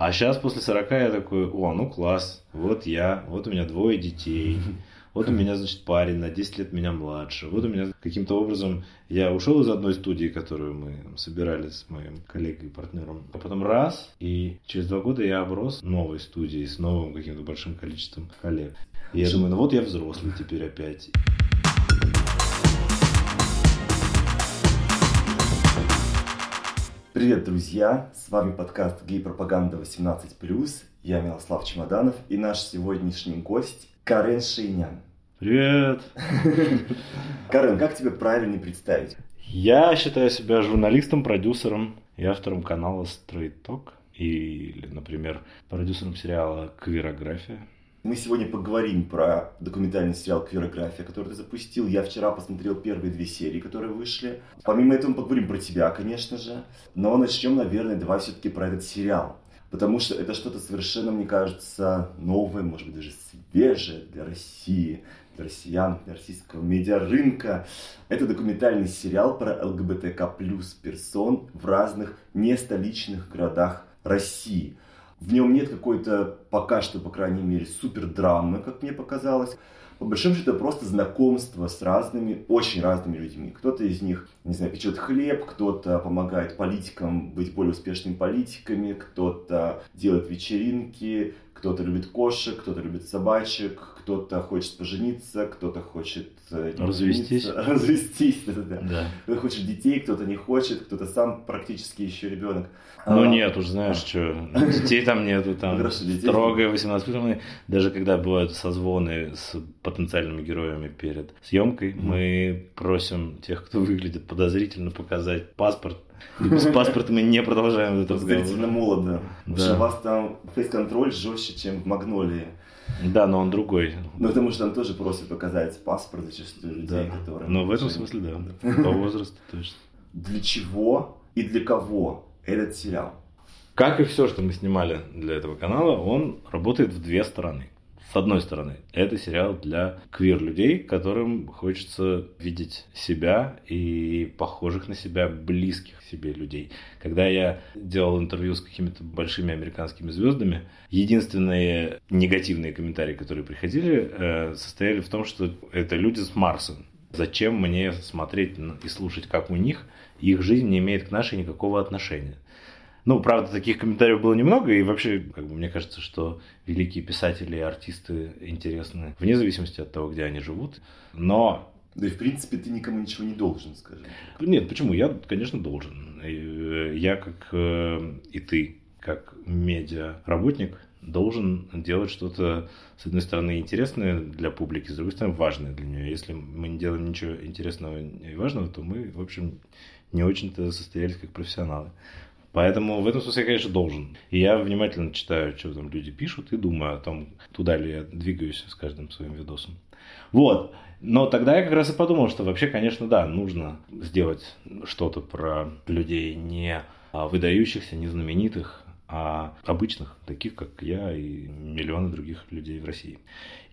А сейчас после 40 я такой, о, ну класс, вот я, вот у меня двое детей, вот у меня, значит, парень на 10 лет меня младше. Вот у меня каким-то образом я ушел из одной студии, которую мы собирали с моим коллегой и партнером. А потом раз, и через два года я оброс новой студией с новым каким-то большим количеством коллег. И я думаю, ну вот я взрослый теперь опять. Привет, друзья! С вами подкаст «Гей-пропаганда 18+.» Я Милослав Чемоданов и наш сегодняшний гость Карен Шейнян. Привет! Карен, как тебя правильно представить? Я считаю себя журналистом, продюсером и автором канала Straight Talk. Или, например, продюсером сериала «Квирография». Мы сегодня поговорим про документальный сериал «Квирография», который ты запустил. Я вчера посмотрел первые две серии, которые вышли. Помимо этого мы поговорим про тебя, конечно же. Но начнем, наверное, давай все-таки про этот сериал. Потому что это что-то совершенно, мне кажется, новое, может быть, даже свежее для России, для россиян, для российского медиарынка. Это документальный сериал про ЛГБТК плюс персон в разных нестоличных городах России – в нем нет какой-то, пока что, по крайней мере, супер драмы, как мне показалось. По большому счету, просто знакомство с разными, очень разными людьми. Кто-то из них, не знаю, печет хлеб, кто-то помогает политикам быть более успешными политиками, кто-то делает вечеринки, кто-то любит кошек, кто-то любит собачек, кто-то хочет пожениться, кто-то хочет э, развестись. Развестись, да, да. да. Кто-то хочет детей, кто-то не хочет, кто-то сам практически еще ребенок. Ну а, нет, уж знаешь, что, детей там нету, там Хорошо, детей строгое 18 плюс. Даже когда бывают созвоны с потенциальными героями перед съемкой, mm-hmm. мы просим тех, кто выглядит подозрительно, показать паспорт, и без паспорта мы не продолжаем этот разговор. Подозрительно молодо. Да. У вас там фейс-контроль жестче, чем в Магнолии. Да, но он другой. Ну, потому что там тоже просят показать паспорт зачастую людей, да. которые... Но в этом смысле, да. По возрасту точно. Для чего и для кого этот сериал? Как и все, что мы снимали для этого канала, он работает в две стороны. С одной стороны, это сериал для квир-людей, которым хочется видеть себя и похожих на себя, близких себе людей. Когда я делал интервью с какими-то большими американскими звездами, единственные негативные комментарии, которые приходили, э, состояли в том, что это люди с Марса. Зачем мне смотреть и слушать, как у них их жизнь не имеет к нашей никакого отношения? Ну, правда, таких комментариев было немного, и вообще, как бы, мне кажется, что великие писатели и артисты интересны вне зависимости от того, где они живут. Но да и в принципе ты никому ничего не должен, скажем. Нет, почему? Я, конечно, должен. Э, я как э, и ты, как медиа-работник, должен делать что-то, с одной стороны, интересное для публики, с другой стороны, важное для нее. Если мы не делаем ничего интересного и важного, то мы, в общем, не очень-то состоялись как профессионалы. Поэтому в этом смысле я, конечно, должен. И я внимательно читаю, что там люди пишут, и думаю о том, туда ли я двигаюсь с каждым своим видосом. Вот. Но тогда я как раз и подумал, что вообще, конечно, да, нужно сделать что-то про людей не выдающихся, не знаменитых, а обычных, таких как я и миллионы других людей в России.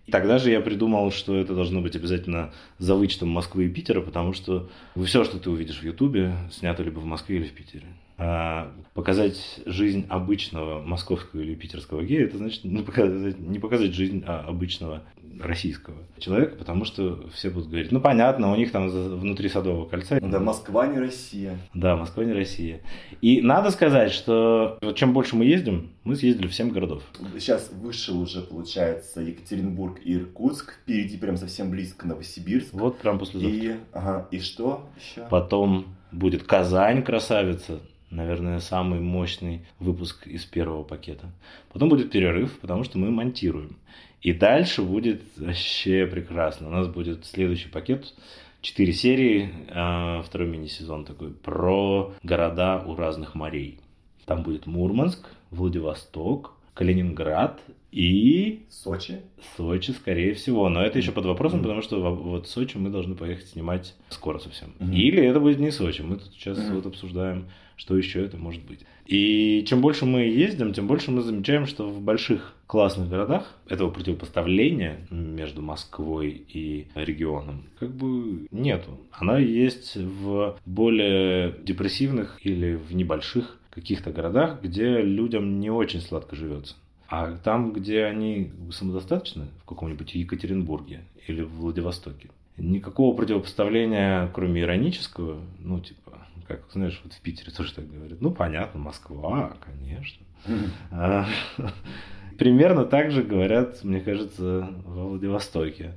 И тогда же я придумал, что это должно быть обязательно за вычетом Москвы и Питера, потому что все, что ты увидишь в Ютубе, снято либо в Москве или в Питере. А показать жизнь обычного московского или питерского гея, это значит не показать, не показать жизнь а, обычного российского человека, потому что все будут говорить, ну понятно, у них там внутри Садового кольца. Да, Москва не Россия. Да, Москва не Россия. И надо сказать, что чем больше мы ездим, мы съездили в 7 городов. Сейчас вышел уже, получается, Екатеринбург и Иркутск, впереди прям совсем близко Новосибирск. Вот прям после И, ага, и что еще? Потом будет Казань, красавица, наверное, самый мощный выпуск из первого пакета. Потом будет перерыв, потому что мы монтируем. И дальше будет вообще прекрасно. У нас будет следующий пакет, четыре серии, а, второй мини-сезон такой, про города у разных морей. Там будет Мурманск, Владивосток, Калининград и... Сочи? Сочи, скорее всего. Но это еще под вопросом, mm-hmm. потому что вот Сочи мы должны поехать снимать скоро совсем. Mm-hmm. Или это будет не Сочи. Мы тут сейчас mm-hmm. вот обсуждаем, что еще это может быть. И чем больше мы ездим, тем больше мы замечаем, что в больших классных городах этого противопоставления между Москвой и регионом как бы нету. Она есть в более депрессивных или в небольших каких-то городах, где людям не очень сладко живется. А там, где они самодостаточны, в каком-нибудь Екатеринбурге или в Владивостоке, никакого противопоставления, кроме иронического, ну, типа, как, знаешь, вот в Питере тоже так говорят, ну, понятно, Москва, конечно. А, примерно так же говорят, мне кажется, во Владивостоке.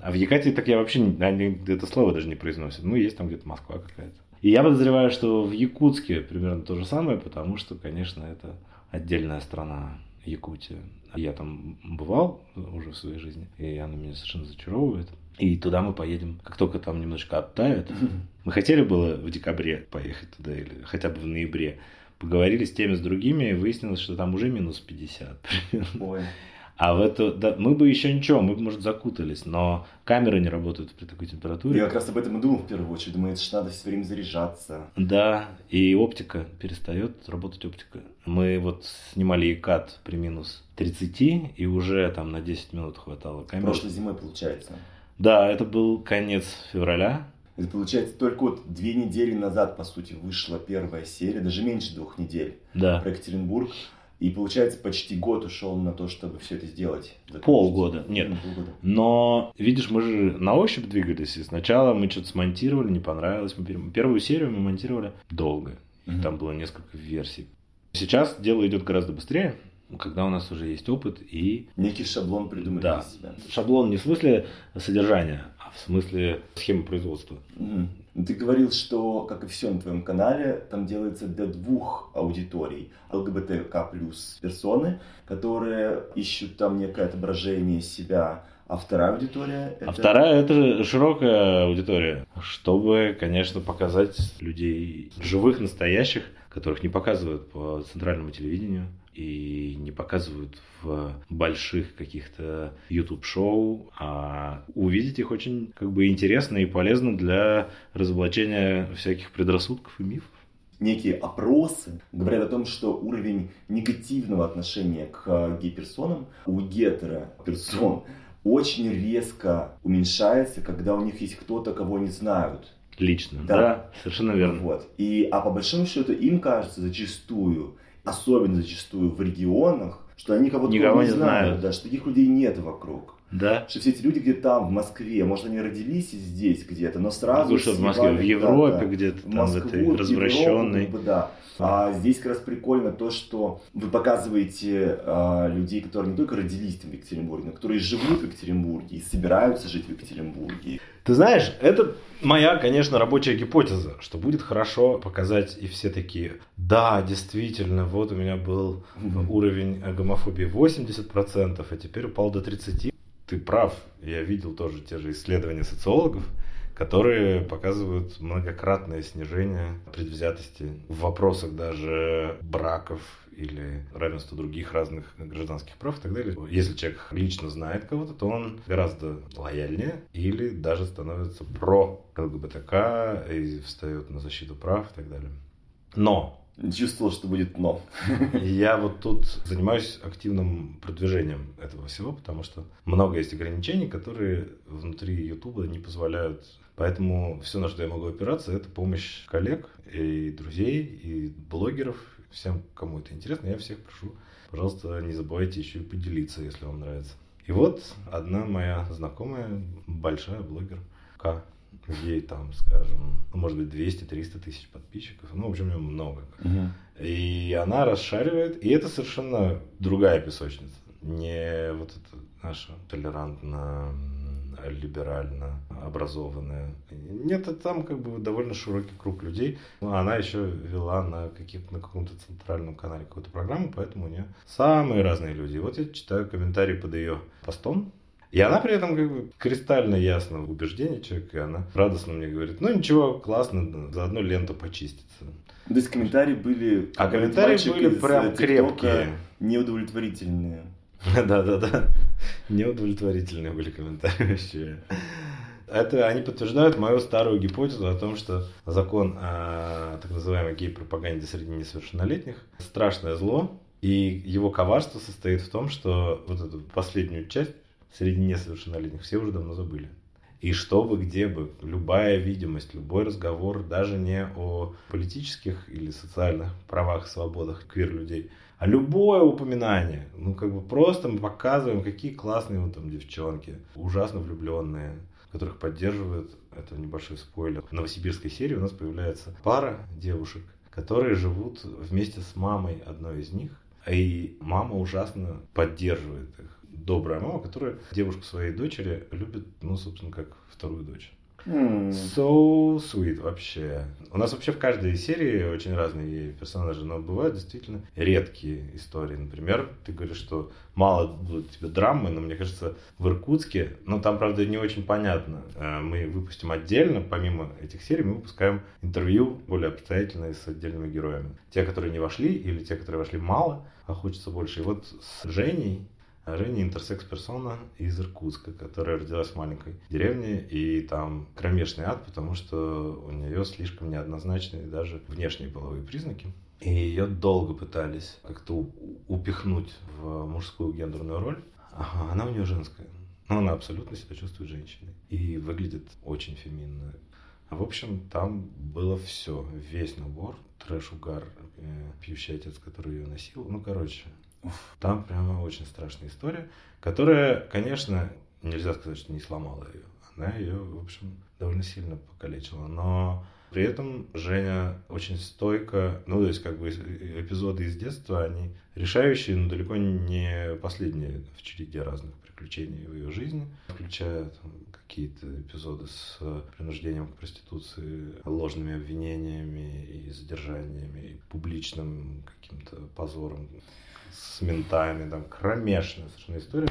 А в Якатии так я вообще, они это слово даже не произносят. Ну, есть там где-то Москва какая-то. И я подозреваю, что в Якутске примерно то же самое, потому что, конечно, это отдельная страна Якутия. Я там бывал уже в своей жизни, и она меня совершенно зачаровывает. И туда мы поедем, как только там немножко оттает. Мы хотели было в декабре поехать туда или хотя бы в ноябре поговорили с теми, с другими, и выяснилось, что там уже минус 50. Ой. А в это, да, мы бы еще ничего, мы бы, может, закутались, но камеры не работают при такой температуре. Я как раз об этом и думал в первую очередь. Думаю, это же надо все время заряжаться. Да, и оптика перестает работать оптика. Мы вот снимали ИКАТ при минус 30, и уже там на 10 минут хватало камеры. Прошлой зимой, получается. Да, это был конец февраля. Это получается только вот две недели назад, по сути, вышла первая серия, даже меньше двух недель да. про Екатеринбург. И получается, почти год ушел на то, чтобы все это сделать. Полгода. Нет. Ну, полгода. Но, видишь, мы же на ощупь двигались. И сначала мы что-то смонтировали, не понравилось. Мы первую серию мы монтировали долго. Угу. там было несколько версий. Сейчас дело идет гораздо быстрее когда у нас уже есть опыт и... Некий шаблон придумали да. себя. Шаблон не в смысле содержания, в смысле схемы производства. Ты говорил, что, как и все на твоем канале, там делается для двух аудиторий. ЛГБТК плюс персоны, которые ищут там некое отображение себя, а вторая аудитория? Это... А вторая это широкая аудитория, чтобы, конечно, показать людей живых, настоящих, которых не показывают по центральному телевидению и не показывают в больших каких-то YouTube-шоу, а увидеть их очень как бы интересно и полезно для разоблачения всяких предрассудков и мифов некие опросы говорят о том, что уровень негативного отношения к гей-персонам у гетеро-персон очень резко уменьшается, когда у них есть кто-то, кого они знают. Лично, да, да совершенно верно. Вот. И, а по большому счету им кажется зачастую, особенно зачастую в регионах, что они кого-то Никого не знают, знают, да, что таких людей нет вокруг. Да. Что все эти люди где-то там, в Москве, может, они родились здесь где-то, но сразу... Ну, что в Москве, в Европе да, где-то, там, Москву, в этой развращенной. Европу, да. А здесь как раз прикольно то, что вы показываете а, людей, которые не только родились там в Екатеринбурге, но которые живут в Екатеринбурге и собираются жить в Екатеринбурге. Ты знаешь, это моя, конечно, рабочая гипотеза, что будет хорошо показать и все такие, да, действительно, вот у меня был уровень гомофобии 80%, а теперь упал до 30%. Ты прав, я видел тоже те же исследования социологов, которые показывают многократное снижение предвзятости в вопросах даже браков или равенства других разных гражданских прав и так далее. Если человек лично знает кого-то, то он гораздо лояльнее или даже становится про ЛГБТК и встает на защиту прав и так далее. Но чувствовал, что будет но. Я вот тут занимаюсь активным продвижением этого всего, потому что много есть ограничений, которые внутри Ютуба не позволяют. Поэтому все, на что я могу опираться, это помощь коллег и друзей, и блогеров, всем, кому это интересно. Я всех прошу, пожалуйста, не забывайте еще и поделиться, если вам нравится. И вот одна моя знакомая, большая блогер, К, ей там, скажем, ну, может быть, 200-300 тысяч подписчиков, ну, в общем, много. Угу. И она расшаривает, и это совершенно другая песочница, не вот эта наша толерантно либерально образованная. Нет, там как бы довольно широкий круг людей. Но она еще вела на, каких, на каком-то центральном канале какую-то программу, поэтому у нее самые разные люди. Вот я читаю комментарии под ее постом, и она при этом как бы кристально ясно в убеждении человека, и она радостно мне говорит, ну ничего, классно, заодно лента почистится. То есть комментарии были... А комментарии были прям крепкие. Неудовлетворительные. Да-да-да. Неудовлетворительные были комментарии вообще. Это они подтверждают мою старую гипотезу о том, что закон о так называемой гей-пропаганде среди несовершеннолетних страшное зло, и его коварство состоит в том, что вот эту последнюю часть среди несовершеннолетних. Все уже давно забыли. И что бы, где бы, любая видимость, любой разговор, даже не о политических или социальных правах свободах квир-людей, а любое упоминание, ну как бы просто мы показываем, какие классные вот там девчонки, ужасно влюбленные, которых поддерживают, это небольшой спойлер, в новосибирской серии у нас появляется пара девушек, которые живут вместе с мамой одной из них, и мама ужасно поддерживает их добрая мама, которая девушку своей дочери любит, ну, собственно, как вторую дочь. Mm. So sweet вообще. У нас вообще в каждой серии очень разные персонажи, но бывают действительно редкие истории. Например, ты говоришь, что мало будет тебе драмы, но мне кажется, в Иркутске, ну там, правда, не очень понятно. Э, мы выпустим отдельно, помимо этих серий, мы выпускаем интервью более обстоятельные с отдельными героями. Те, которые не вошли, или те, которые вошли мало, а хочется больше. И вот с Женей Женя интерсекс-персона из Иркутска, которая родилась в маленькой деревне, и там кромешный ад, потому что у нее слишком неоднозначные даже внешние половые признаки. И ее долго пытались как-то упихнуть в мужскую гендерную роль. Она у нее женская. Но она абсолютно себя чувствует женщиной. И выглядит очень феминно. В общем, там было все. Весь набор. Трэш-угар, э, пьющий отец, который ее носил. Ну, короче, там прямо очень страшная история, которая, конечно, нельзя сказать, что не сломала ее. Она ее, в общем, довольно сильно покалечила. Но при этом Женя очень стойко, ну, то есть, как бы, эпизоды из детства, они решающие, но далеко не последние в череде разных приключений в ее жизни, включая какие-то эпизоды с принуждением к проституции, ложными обвинениями и задержаниями, и публичным каким-то позором с ментами, там кромешная совершенно история.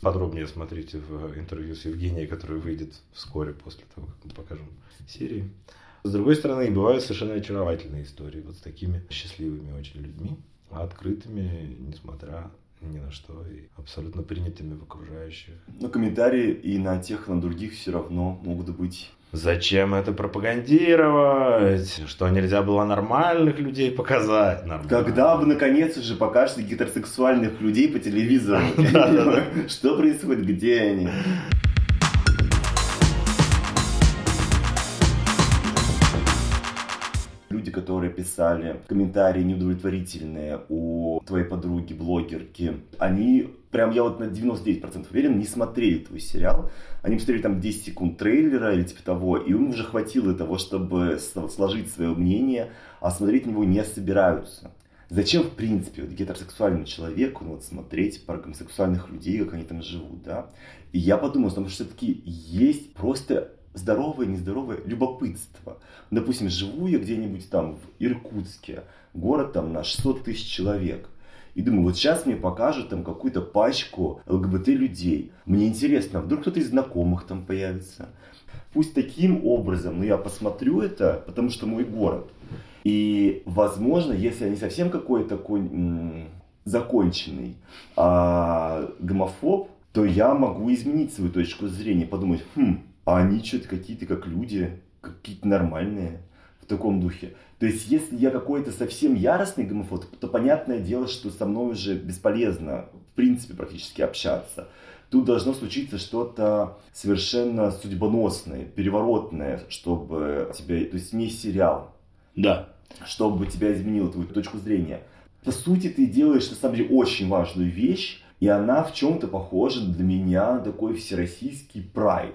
Подробнее смотрите в интервью с Евгенией, которое выйдет вскоре после того, как мы покажем серии. С другой стороны, бывают совершенно очаровательные истории вот с такими счастливыми очень людьми, открытыми, несмотря ни на что, и абсолютно принятыми в окружающих. Но комментарии и на тех, и на других все равно могут быть Зачем это пропагандировать? Что нельзя было нормальных людей показать? Нормально. Когда вы наконец уже покажете гетеросексуальных людей по телевизору? Что происходит? Где они? Писали комментарии неудовлетворительные у твоей подруги, блогерки, они прям я вот на 99% уверен, не смотрели твой сериал. Они посмотрели там 10 секунд трейлера или типа того, и им уже хватило того, чтобы сложить свое мнение, а смотреть него не собираются. Зачем, в принципе, вот гетеросексуальному человеку ну, вот, смотреть про гомосексуальных людей, как они там живут, да? И я подумал, что все-таки есть просто здоровое, нездоровое любопытство. Допустим, живу я где-нибудь там в Иркутске, город там на 600 тысяч человек. И думаю, вот сейчас мне покажут там какую-то пачку ЛГБТ людей. Мне интересно, а вдруг кто-то из знакомых там появится. Пусть таким образом, но я посмотрю это, потому что мой город. И, возможно, если я не совсем какой-то такой законченный а, гомофоб, то я могу изменить свою точку зрения, подумать, хм, а они что-то какие-то как люди, какие-то нормальные в таком духе. То есть, если я какой-то совсем яростный гомофоб, то понятное дело, что со мной уже бесполезно, в принципе, практически общаться. Тут должно случиться что-то совершенно судьбоносное, переворотное, чтобы тебя... То есть, не сериал. Да. Чтобы тебя изменило твою точку зрения. По сути, ты делаешь, на самом деле, очень важную вещь, и она в чем-то похожа для меня на такой всероссийский прайд.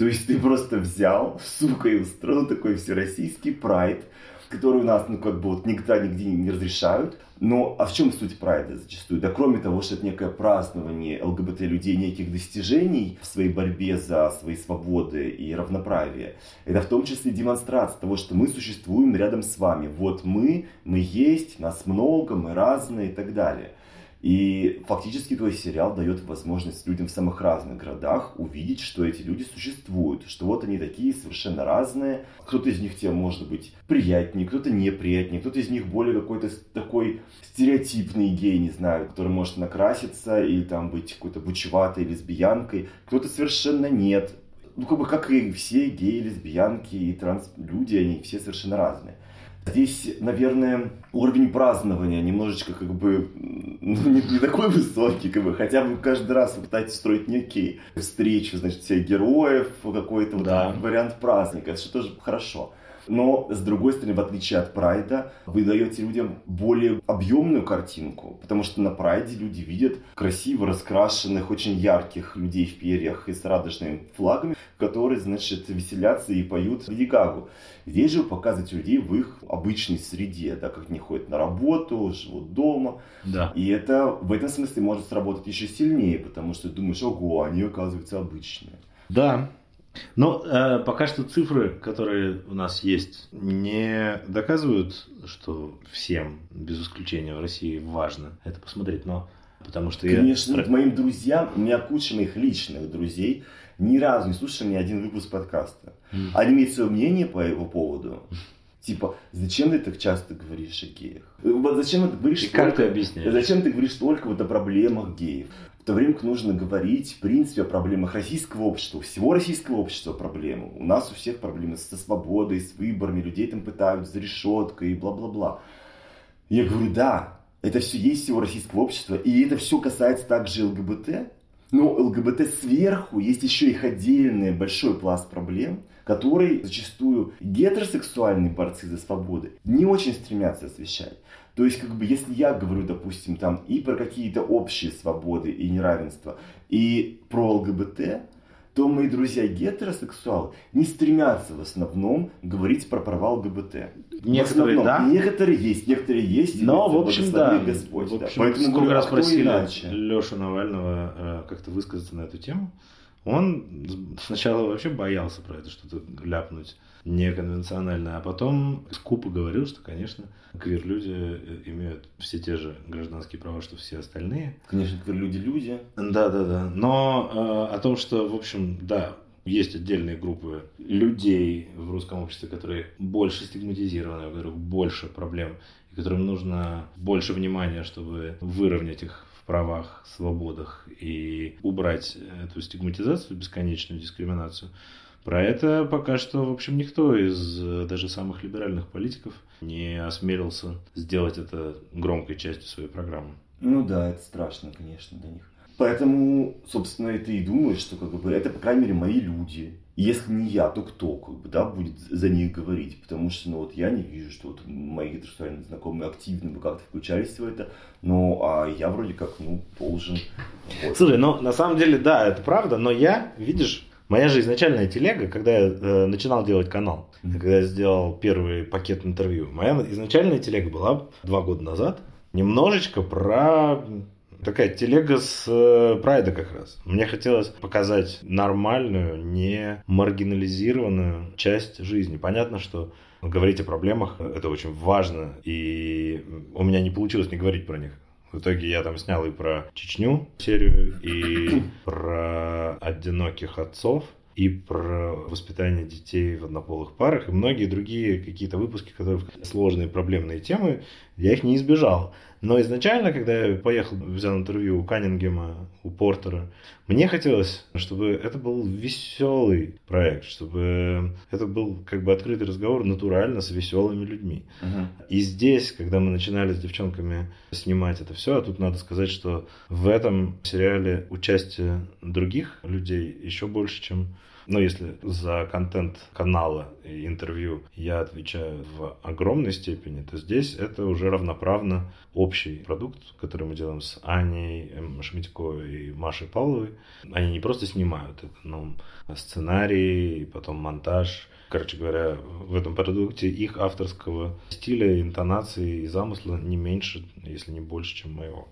То есть ты просто взял, сука, и устроил такой всероссийский прайд, которые у нас, ну, как бы вот никогда нигде не разрешают. Но а в чем суть прайда зачастую? Да кроме того, что это некое празднование ЛГБТ-людей неких достижений в своей борьбе за свои свободы и равноправие, это в том числе демонстрация того, что мы существуем рядом с вами. Вот мы, мы есть, нас много, мы разные и так далее. И фактически твой сериал дает возможность людям в самых разных городах увидеть, что эти люди существуют, что вот они такие совершенно разные. Кто-то из них тебе может быть приятнее, кто-то неприятнее, кто-то из них более какой-то такой стереотипный гей, не знаю, который может накраситься или там быть какой-то бучеватой лесбиянкой, кто-то совершенно нет. Ну, как бы, как и все геи, лесбиянки и транс-люди, они все совершенно разные. Здесь, наверное, уровень празднования немножечко как бы ну, не, не такой высокий, как бы, хотя вы каждый раз пытаетесь строить некие встречи, значит, всех героев, какой-то да. вот вариант праздника, это же тоже хорошо. Но, с другой стороны, в отличие от Прайда, вы даете людям более объемную картинку, потому что на Прайде люди видят красиво раскрашенных, очень ярких людей в перьях и с радужными флагами, которые, значит, веселятся и поют Леди Гагу. Здесь же вы показываете людей в их обычной среде, да, как они ходят на работу, живут дома. Да. И это в этом смысле может сработать еще сильнее, потому что думаешь, ого, они оказываются обычные. Да, но э, пока что цифры, которые у нас есть, не доказывают, что всем, без исключения в России, важно это посмотреть. Но потому что Конечно, я... моим друзьям, у меня куча моих личных друзей, ни разу не слушали ни один выпуск подкаста. Mm. Они имеют свое мнение по его поводу. Типа, зачем ты так часто говоришь о геях? Вот зачем ты говоришь И только... как ты объясняешь? Зачем ты говоришь только вот о проблемах геев? В то время как нужно говорить, в принципе, о проблемах российского общества, всего российского общества проблемы. У нас у всех проблемы со свободой, с выборами, людей там пытают за решеткой и бла-бла-бла. Я говорю, да, это все есть всего российского общества, и это все касается также ЛГБТ. Но ЛГБТ сверху есть еще их отдельный большой пласт проблем, который зачастую гетеросексуальные борцы за свободы не очень стремятся освещать. То есть, как бы, если я говорю, допустим, там и про какие-то общие свободы и неравенство, и про ЛГБТ, то мои друзья гетеросексуалы не стремятся в основном говорить про права ЛГБТ. Некоторые, основном, да? Некоторые есть, некоторые есть. Но, в общем, да. Господь, в общем, да. Поэтому сколько говорю, раз а просили иначе? Лешу Навального э, как-то высказаться на эту тему. Он сначала вообще боялся про это что-то ляпнуть неконвенциональное, а потом скупо говорил, что, конечно, квир-люди э, имеют все те же гражданские права, что все остальные. Конечно, квир-люди люди. Да-да-да. Но э, о том, что, в общем, да, есть отдельные группы людей в русском обществе, которые больше стигматизированы, у которых больше проблем, и которым нужно больше внимания, чтобы выровнять их правах, свободах и убрать эту стигматизацию, бесконечную дискриминацию. Про это пока что, в общем, никто из э, даже самых либеральных политиков не осмелился сделать это громкой частью своей программы. Ну да, это страшно, конечно, для них. Поэтому, собственно, ты и думаешь, что как бы это, по крайней мере, мои люди. Если не я, то кто, как бы, да, будет за них говорить? Потому что, ну, вот я не вижу, что вот мои гетеросексуальные знакомые активно бы как-то включались в это. Ну, а я вроде как, ну, должен. Вот. Слушай, ну, на самом деле, да, это правда, но я, видишь, Моя же изначальная телега, когда я э, начинал делать канал, mm-hmm. когда я сделал первый пакет интервью, моя изначальная телега была два года назад немножечко про такая телега с э, прайда как раз. Мне хотелось показать нормальную, не маргинализированную часть жизни. Понятно, что говорить о проблемах это очень важно, и у меня не получилось не говорить про них. В итоге я там снял и про Чечню серию, и про одиноких отцов, и про воспитание детей в однополых парах, и многие другие какие-то выпуски, которые сложные проблемные темы, я их не избежал. Но изначально, когда я поехал, взял интервью у Каннингема, у Портера, мне хотелось, чтобы это был веселый проект, чтобы это был как бы открытый разговор натурально с веселыми людьми. Uh-huh. И здесь, когда мы начинали с девчонками снимать это все, а тут надо сказать, что в этом сериале участие других людей еще больше, чем но если за контент канала и интервью я отвечаю в огромной степени, то здесь это уже равноправно общий продукт, который мы делаем с Аней Шмитьковой и Машей Павловой. Они не просто снимают это, но сценарий, потом монтаж. Короче говоря, в этом продукте их авторского стиля, интонации и замысла не меньше, если не больше, чем моего.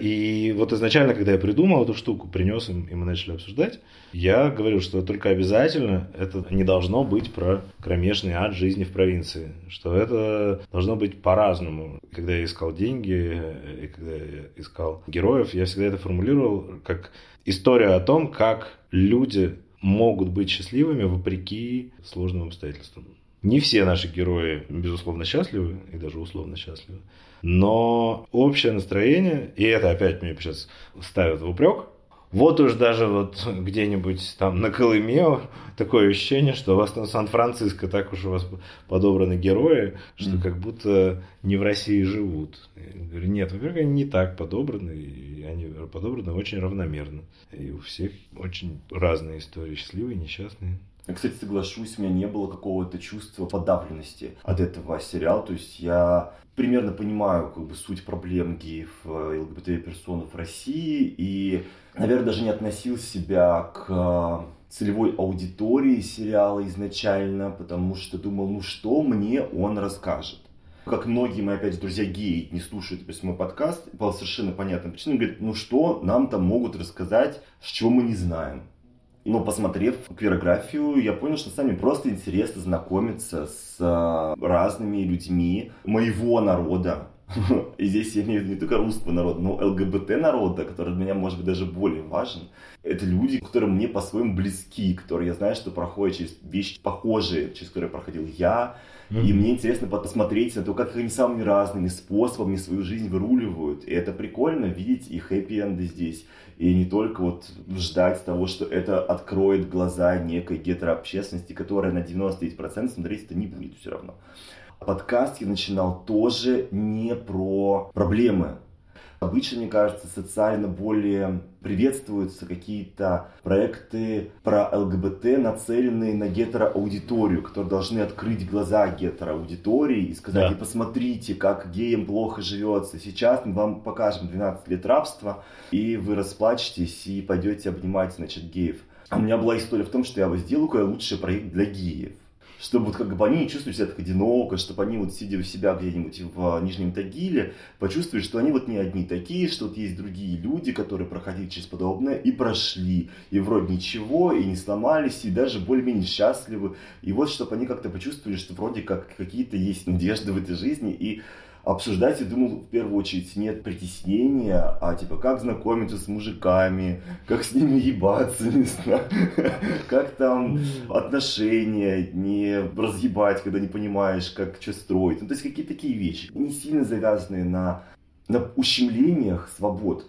И вот изначально, когда я придумал эту штуку, принес им, и мы начали обсуждать, я говорил, что только обязательно это не должно быть про кромешный ад жизни в провинции, что это должно быть по-разному. Когда я искал деньги и когда я искал героев, я всегда это формулировал как историю о том, как люди могут быть счастливыми вопреки сложным обстоятельствам. Не все наши герои, безусловно, счастливы и даже условно счастливы. Но общее настроение, и это опять мне сейчас ставят в упрек, Вот уж даже вот где-нибудь там на Колыме такое ощущение, что у вас на Сан-Франциско так уж у вас подобраны герои, что mm. как будто не в России живут. Я говорю, нет, во-первых, они не так подобраны, и они подобраны очень равномерно. И у всех очень разные истории, счастливые, несчастные. Я, кстати, соглашусь, у меня не было какого-то чувства подавленности от этого сериала. То есть я примерно понимаю как бы суть проблем геев э, ЛГБТ-персон в России и, наверное, даже не относил себя к э, целевой аудитории сериала изначально, потому что думал, ну что мне он расскажет как многие мои, опять же, друзья геи не слушают то есть, мой подкаст, по совершенно понятным причинам, говорят, ну что нам там могут рассказать, с чего мы не знаем. Но посмотрев квирографию, я понял, что сами просто интересно знакомиться с а, разными людьми моего народа. И здесь я имею в виду не только русского народа, но ЛГБТ народа, который для меня может быть даже более важен. Это люди, которые мне по-своему близки, которые я знаю, что проходят через вещи похожие, через которые проходил я. Mm-hmm. И мне интересно посмотреть на то, как они самыми разными способами свою жизнь выруливают. И это прикольно видеть и хэппи-энды здесь и не только вот ждать того, что это откроет глаза некой гетерообщественности, которая на 99% смотреть это не будет все равно. Подкаст я начинал тоже не про проблемы Обычно, мне кажется, социально более приветствуются какие-то проекты про ЛГБТ, нацеленные на гетероаудиторию, которые должны открыть глаза гетероаудитории и сказать, да. и посмотрите, как геям плохо живется. Сейчас мы вам покажем 12 лет рабства, и вы расплачетесь и пойдете обнимать, значит, геев. А у меня была история в том, что я сделаю лучший проект для геев чтобы вот как бы они не чувствовали себя так одиноко, чтобы они вот сидя у себя где-нибудь в а, Нижнем Тагиле, почувствовали, что они вот не одни такие, что вот есть другие люди, которые проходили через подобное и прошли, и вроде ничего, и не сломались, и даже более-менее счастливы. И вот чтобы они как-то почувствовали, что вроде как какие-то есть надежды в этой жизни, и обсуждать, я думал, в первую очередь нет притеснения, а типа как знакомиться с мужиками, как с ними ебаться, не знаю, как там отношения не разъебать, когда не понимаешь, как что строить. Ну, то есть какие-то такие вещи, не сильно завязанные на, на ущемлениях свобод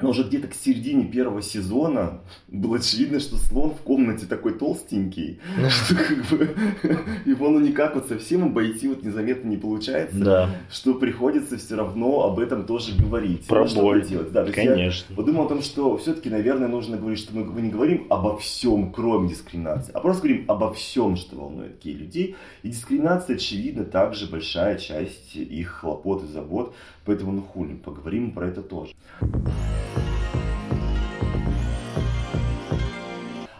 но уже где-то к середине первого сезона было очевидно, что слон в комнате такой толстенький, что как бы его ну никак вот совсем обойти вот незаметно не получается, да. что приходится все равно об этом тоже говорить. Про ну, боль. Делать. Да, Конечно. Я подумал о том, что все-таки, наверное, нужно говорить, что мы, мы не говорим обо всем, кроме дискриминации, а просто говорим обо всем, что волнует гей людей. И дискриминация, очевидно, также большая часть их хлопот и забот. Поэтому ну хули, поговорим про это тоже.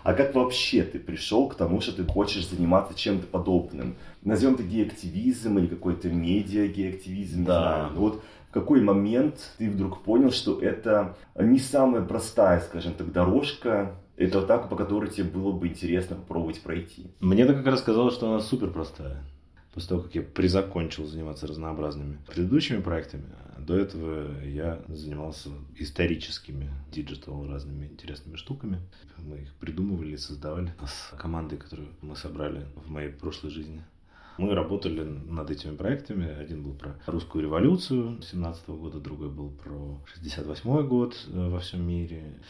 А как вообще ты пришел к тому, что ты хочешь заниматься чем-то подобным? Назовем это геактивизм или какой-то медиа-геактивизм, да. не знаю. Ну вот в какой момент ты вдруг понял, что это не самая простая, скажем так, дорожка, это атака, по которой тебе было бы интересно попробовать пройти? Мне так как раз казалось, что она супер простая после того, как я призакончил заниматься разнообразными предыдущими проектами, до этого я занимался историческими digital разными интересными штуками. Мы их придумывали, создавали с командой, которую мы собрали в моей прошлой жизни. Мы работали над этими проектами. Один был про русскую революцию 17 года, другой был про 68 год э, во всем мире.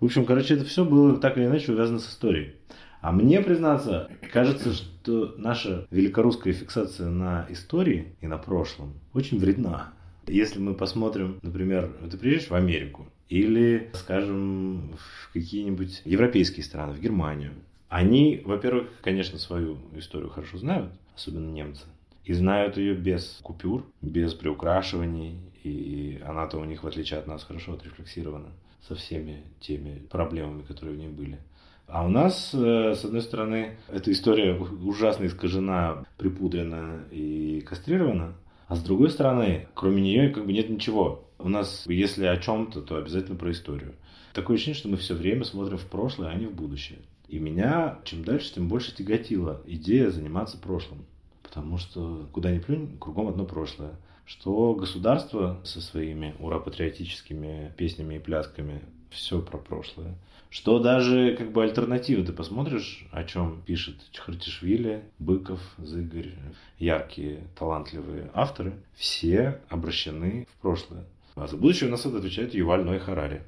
В общем, короче, это все было так или иначе увязано с историей. А мне, признаться, кажется, что наша великорусская фиксация на истории и на прошлом очень вредна. Если мы посмотрим, например, ты приезжаешь в Америку или, скажем, в какие-нибудь европейские страны, в Германию, они, во-первых, конечно, свою историю хорошо знают, особенно немцы, и знают ее без купюр, без приукрашиваний, и она-то у них, в отличие от нас, хорошо отрефлексирована со всеми теми проблемами, которые в ней были. А у нас, э, с одной стороны, эта история ужасно искажена, припудрена и кастрирована, а с другой стороны, кроме нее как бы нет ничего. У нас, если о чем-то, то обязательно про историю. Такое ощущение, что мы все время смотрим в прошлое, а не в будущее. И меня чем дальше, тем больше тяготила идея заниматься прошлым. Потому что куда ни плюнь, кругом одно прошлое. Что государство со своими ура-патриотическими песнями и плясками все про прошлое. Что даже как бы альтернативы ты посмотришь, о чем пишет Чхартишвили, Быков, Зыгорь, яркие, талантливые авторы, все обращены в прошлое. А за будущее у нас это отвечает Юваль Ной Харари.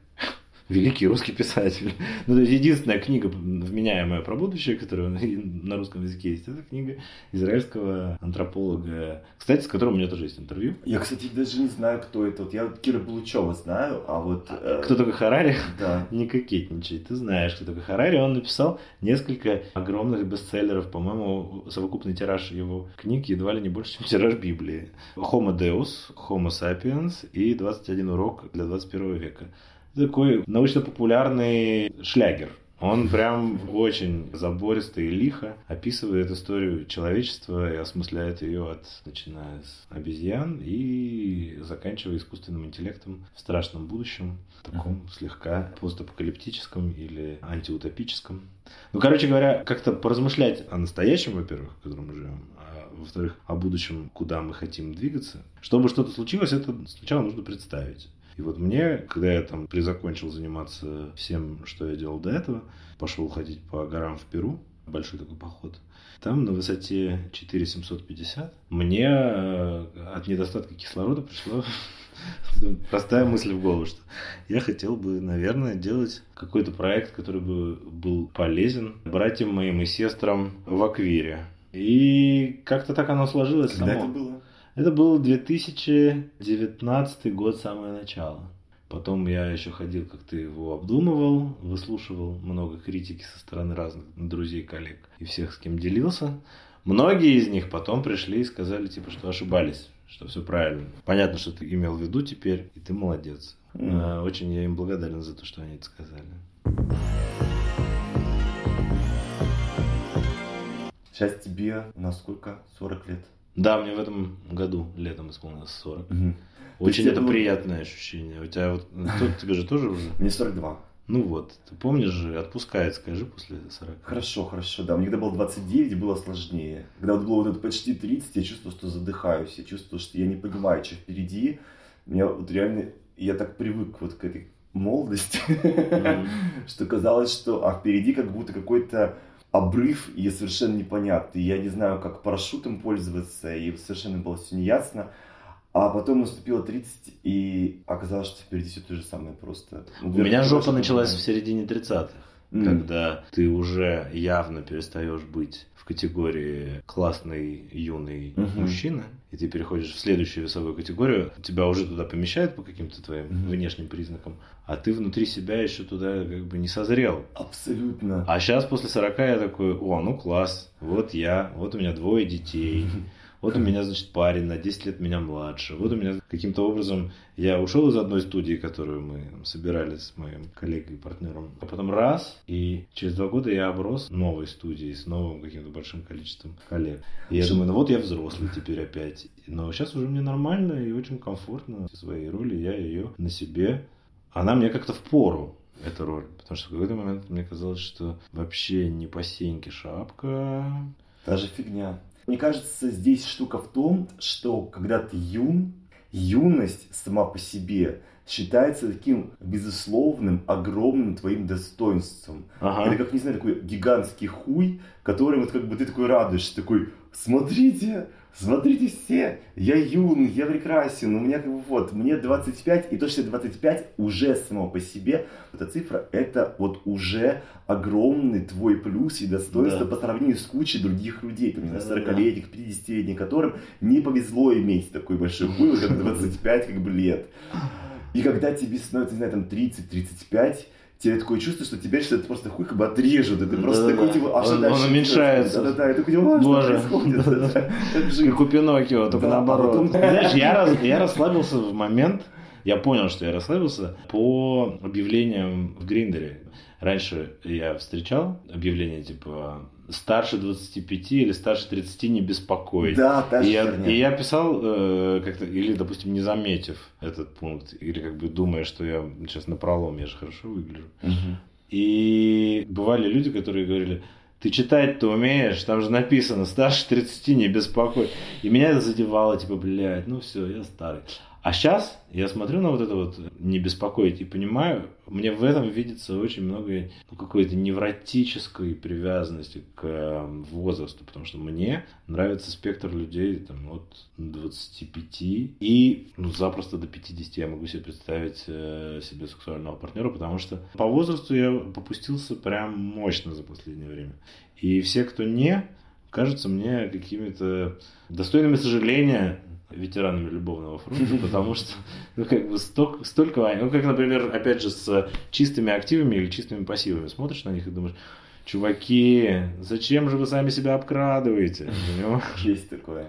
Великий русский писатель. Ну, то есть единственная книга, вменяемая про будущее, которая на русском языке есть, это книга израильского антрополога, кстати, с которым у меня тоже есть интервью. Я, кстати, даже не знаю, кто это. Вот я Кира Булычева знаю, а вот... Э... Кто такой Харари? Да. Не кокетничай. Ты знаешь, кто такой Харари. Он написал несколько огромных бестселлеров. По-моему, совокупный тираж его книг едва ли не больше, чем тираж Библии. Homo Deus, Homo Sapiens и 21 урок для 21 века такой научно-популярный шлягер. Он прям очень забористо и лихо описывает историю человечества и осмысляет ее от, начиная с обезьян и заканчивая искусственным интеллектом в страшном будущем, таком uh-huh. слегка постапокалиптическом или антиутопическом. Ну, короче говоря, как-то поразмышлять о настоящем, во-первых, в котором мы живем, а во-вторых, о будущем, куда мы хотим двигаться. Чтобы что-то случилось, это сначала нужно представить. И вот мне, когда я там призакончил заниматься всем, что я делал до этого, пошел ходить по горам в Перу, большой такой поход, там на высоте 4750 мне э, от недостатка кислорода пришла простая мысль в голову, что я хотел бы, наверное, делать какой-то проект, который бы был полезен братьям моим и сестрам в Аквире. И как-то так оно сложилось Когда само. это было? Это был 2019 год, самое начало. Потом я еще ходил, как-то его обдумывал, выслушивал много критики со стороны разных друзей, коллег и всех, с кем делился. Многие из них потом пришли и сказали, типа, что ошибались, что все правильно. Понятно, что ты имел в виду теперь, и ты молодец. Mm. Очень я им благодарен за то, что они это сказали. Сейчас тебе на сколько? 40 лет? Да, мне в этом году летом исполнилось 40. Угу. Очень это было... приятное ощущение. У тебя вот, тут тебе же тоже уже? Мне 42. Ну вот, ты помнишь же, отпускает, скажи, после 40. Хорошо, хорошо, да. Мне когда было 29, было сложнее. Когда вот было вот это почти 30, я чувствовал, что задыхаюсь. Я чувствовал, что я не понимаю, что впереди. Меня вот реально, я так привык вот к этой молодости, что казалось, что а впереди как будто какой-то обрыв и совершенно непонятный. Я не знаю, как парашютом пользоваться, и совершенно было все неясно. А потом наступило 30, и оказалось, что впереди все то же самое просто. У меня жопа началась в середине 30-х, mm. когда ты уже явно перестаешь быть категории классный юный mm-hmm. мужчина, и ты переходишь в следующую весовую категорию, тебя уже туда помещают по каким-то твоим mm-hmm. внешним признакам, а ты внутри себя еще туда как бы не созрел. Абсолютно. А сейчас после 40 я такой, о, ну класс, вот я, вот у меня двое детей, вот у меня, значит, парень на 10 лет меня младше. Вот у меня каким-то образом я ушел из одной студии, которую мы собирали с моим коллегой и партнером. А потом раз, и через два года я оброс новой студией с новым каким-то большим количеством коллег. И я думаю, ну вот я взрослый теперь опять. Но сейчас уже мне нормально и очень комфортно в своей роли. Я ее на себе. Она мне как-то в пору эта роль. Потому что в какой-то момент мне казалось, что вообще не по сеньке шапка. Даже фигня. Мне кажется, здесь штука в том, что когда ты юн, юность сама по себе считается таким безусловным, огромным твоим достоинством. Ага. Это как, не знаю, такой гигантский хуй, который вот как бы ты такой радуешься, такой, смотрите, Смотрите все, я юн, я прекрасен, у меня как бы вот, мне 25, и то, что 25 уже само по себе, эта цифра, это вот уже огромный твой плюс и достоинство да. по сравнению с кучей других людей, там, да, 40-летних, 50-летних, которым не повезло иметь такой большой вот как 25 как бы лет. И когда тебе становится, не знаю, там 30-35, тебе такое чувство, что что это просто хуй как бы отрежут, и ты просто да, такой, да. типа, а что он, дальше? Он уменьшается. Да-да-да, и ты понимаешь, что происходит. Как у Пиноккио, только наоборот. Знаешь, я расслабился в момент, я понял, что я расслабился по объявлениям в Гриндере. Раньше я встречал объявления типа старше 25 или старше 30 не беспокоить. Да, та и, я, и я писал э, как-то, или, допустим, не заметив этот пункт, или как бы думая, что я сейчас на пролом, я же хорошо выгляжу. Угу. И бывали люди, которые говорили, ты читать-то умеешь, там же написано, старше 30 не беспокой. И меня это задевало, типа, блядь, ну все, я старый. А сейчас я смотрю на вот это вот не беспокоить и понимаю, мне в этом видится очень много ну, какой-то невротической привязанности к э, возрасту, потому что мне нравится спектр людей там, от 25 и ну, запросто до 50 я могу себе представить э, себе сексуального партнера, потому что по возрасту я попустился прям мощно за последнее время. И все, кто не, кажутся мне какими-то достойными сожаления ветеранами любовного фронта, потому что, ну, как бы столько, столько, ну, как, например, опять же, с чистыми активами или чистыми пассивами, смотришь на них и думаешь, чуваки, зачем же вы сами себя обкрадываете? Есть такое.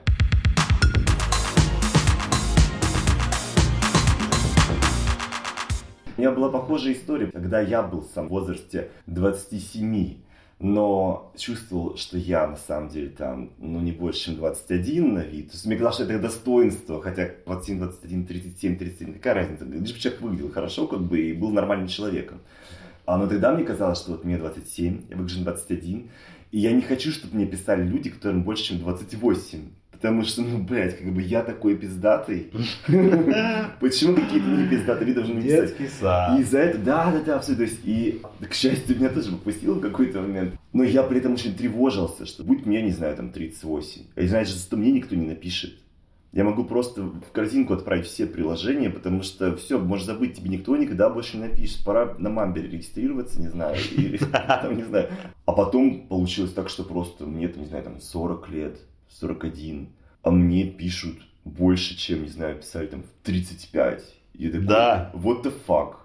У меня была похожая история, когда я был сам в возрасте 27 но чувствовал, что я на самом деле там, ну, не больше, чем 21 на вид. То есть мне казалось, что это достоинство, хотя 27, 21, 37, 37, какая разница? Лишь бы человек выглядел хорошо, как бы, и был нормальным человеком. А, но тогда мне казалось, что вот мне 27, я выгляжу 21, и я не хочу, чтобы мне писали люди, которым больше, чем 28. Потому что, ну, блядь, как бы я такой пиздатый. Почему какие-то не пиздатые люди должны писать? Детский сад. И за это, да, да, да, абсолютно. То есть, и, к счастью, меня тоже попустило в какой-то момент. Но я при этом очень тревожился, что будь мне, не знаю, там, 38. И значит, что мне никто не напишет. Я могу просто в корзинку отправить все приложения, потому что все, можешь забыть, тебе никто никогда больше не напишет. Пора на мамбере регистрироваться, не знаю, или там, не знаю. А потом получилось так, что просто мне, там, не знаю, там 40 лет, 41, а мне пишут больше, чем, не знаю, писали там в 35. И такой, да. What the fuck?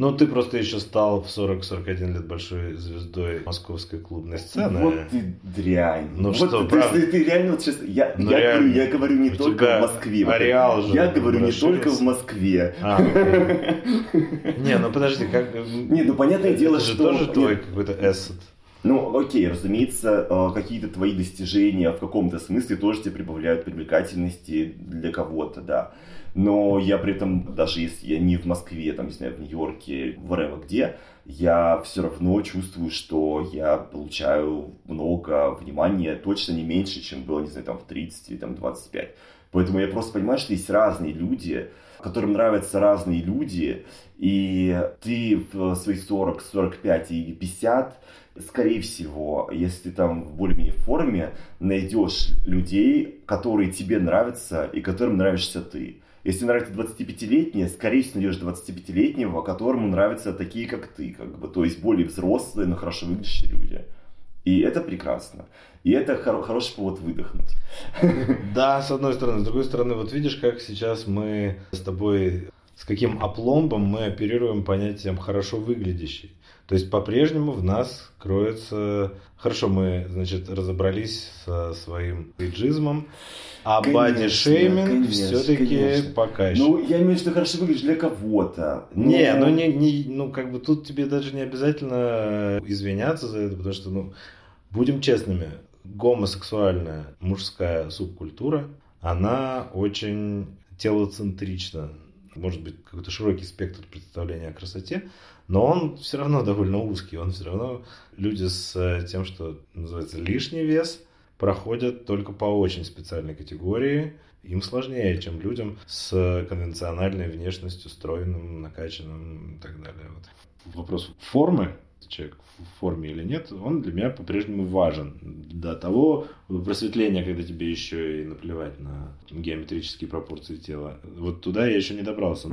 Ну, ты просто еще стал в 40-41 лет большой звездой московской клубной сцены. Вот ты дрянь. Ну вот что, ты, ты, ты, реально вот сейчас... Я, ну, я, реально. Говорю, я говорю не У только в Москве. Ареал же я говорю не только в Москве. А, Не, ну подожди, как... Не, ну понятное дело, что... Это же тоже твой какой-то эссет. Ну, окей, разумеется, э, какие-то твои достижения в каком-то смысле тоже тебе прибавляют привлекательности для кого-то, да. Но я при этом, даже если я не в Москве, там, не знаю, в Нью-Йорке, wherever где, я все равно чувствую, что я получаю много внимания, точно не меньше, чем было, не знаю, там в 30 или там 25. Поэтому я просто понимаю, что есть разные люди, которым нравятся разные люди, и ты в свои 40, 45 или 50 скорее всего, если ты там в более-менее форме, найдешь людей, которые тебе нравятся и которым нравишься ты. Если нравится 25-летняя, скорее всего, найдешь 25-летнего, которому нравятся такие, как ты, как бы, то есть более взрослые, но хорошо выглядящие люди. И это прекрасно. И это хор- хороший повод выдохнуть. Да, с одной стороны. С другой стороны, вот видишь, как сейчас мы с тобой, с каким опломбом мы оперируем понятием «хорошо выглядящий». То есть по-прежнему в нас кроется... Хорошо, мы, значит, разобрались со своим эйджизмом, а бади-шейминг все-таки пока еще. Ну, я имею в виду, что хорошо выглядишь для кого-то. Но... Не, ну, не, не, ну, как бы тут тебе даже не обязательно извиняться за это, потому что, ну, будем честными, гомосексуальная мужская субкультура, она очень телоцентрична. Может быть, какой-то широкий спектр представления о красоте, но он все равно довольно узкий. Он все равно люди с э, тем, что называется лишний вес, проходят только по очень специальной категории. Им сложнее, чем людям с конвенциональной внешностью, стройным, накачанным и так далее. Вот. Вопрос формы человек в форме или нет, он для меня по-прежнему важен. До того просветления, когда тебе еще и наплевать на геометрические пропорции тела. Вот туда я еще не добрался.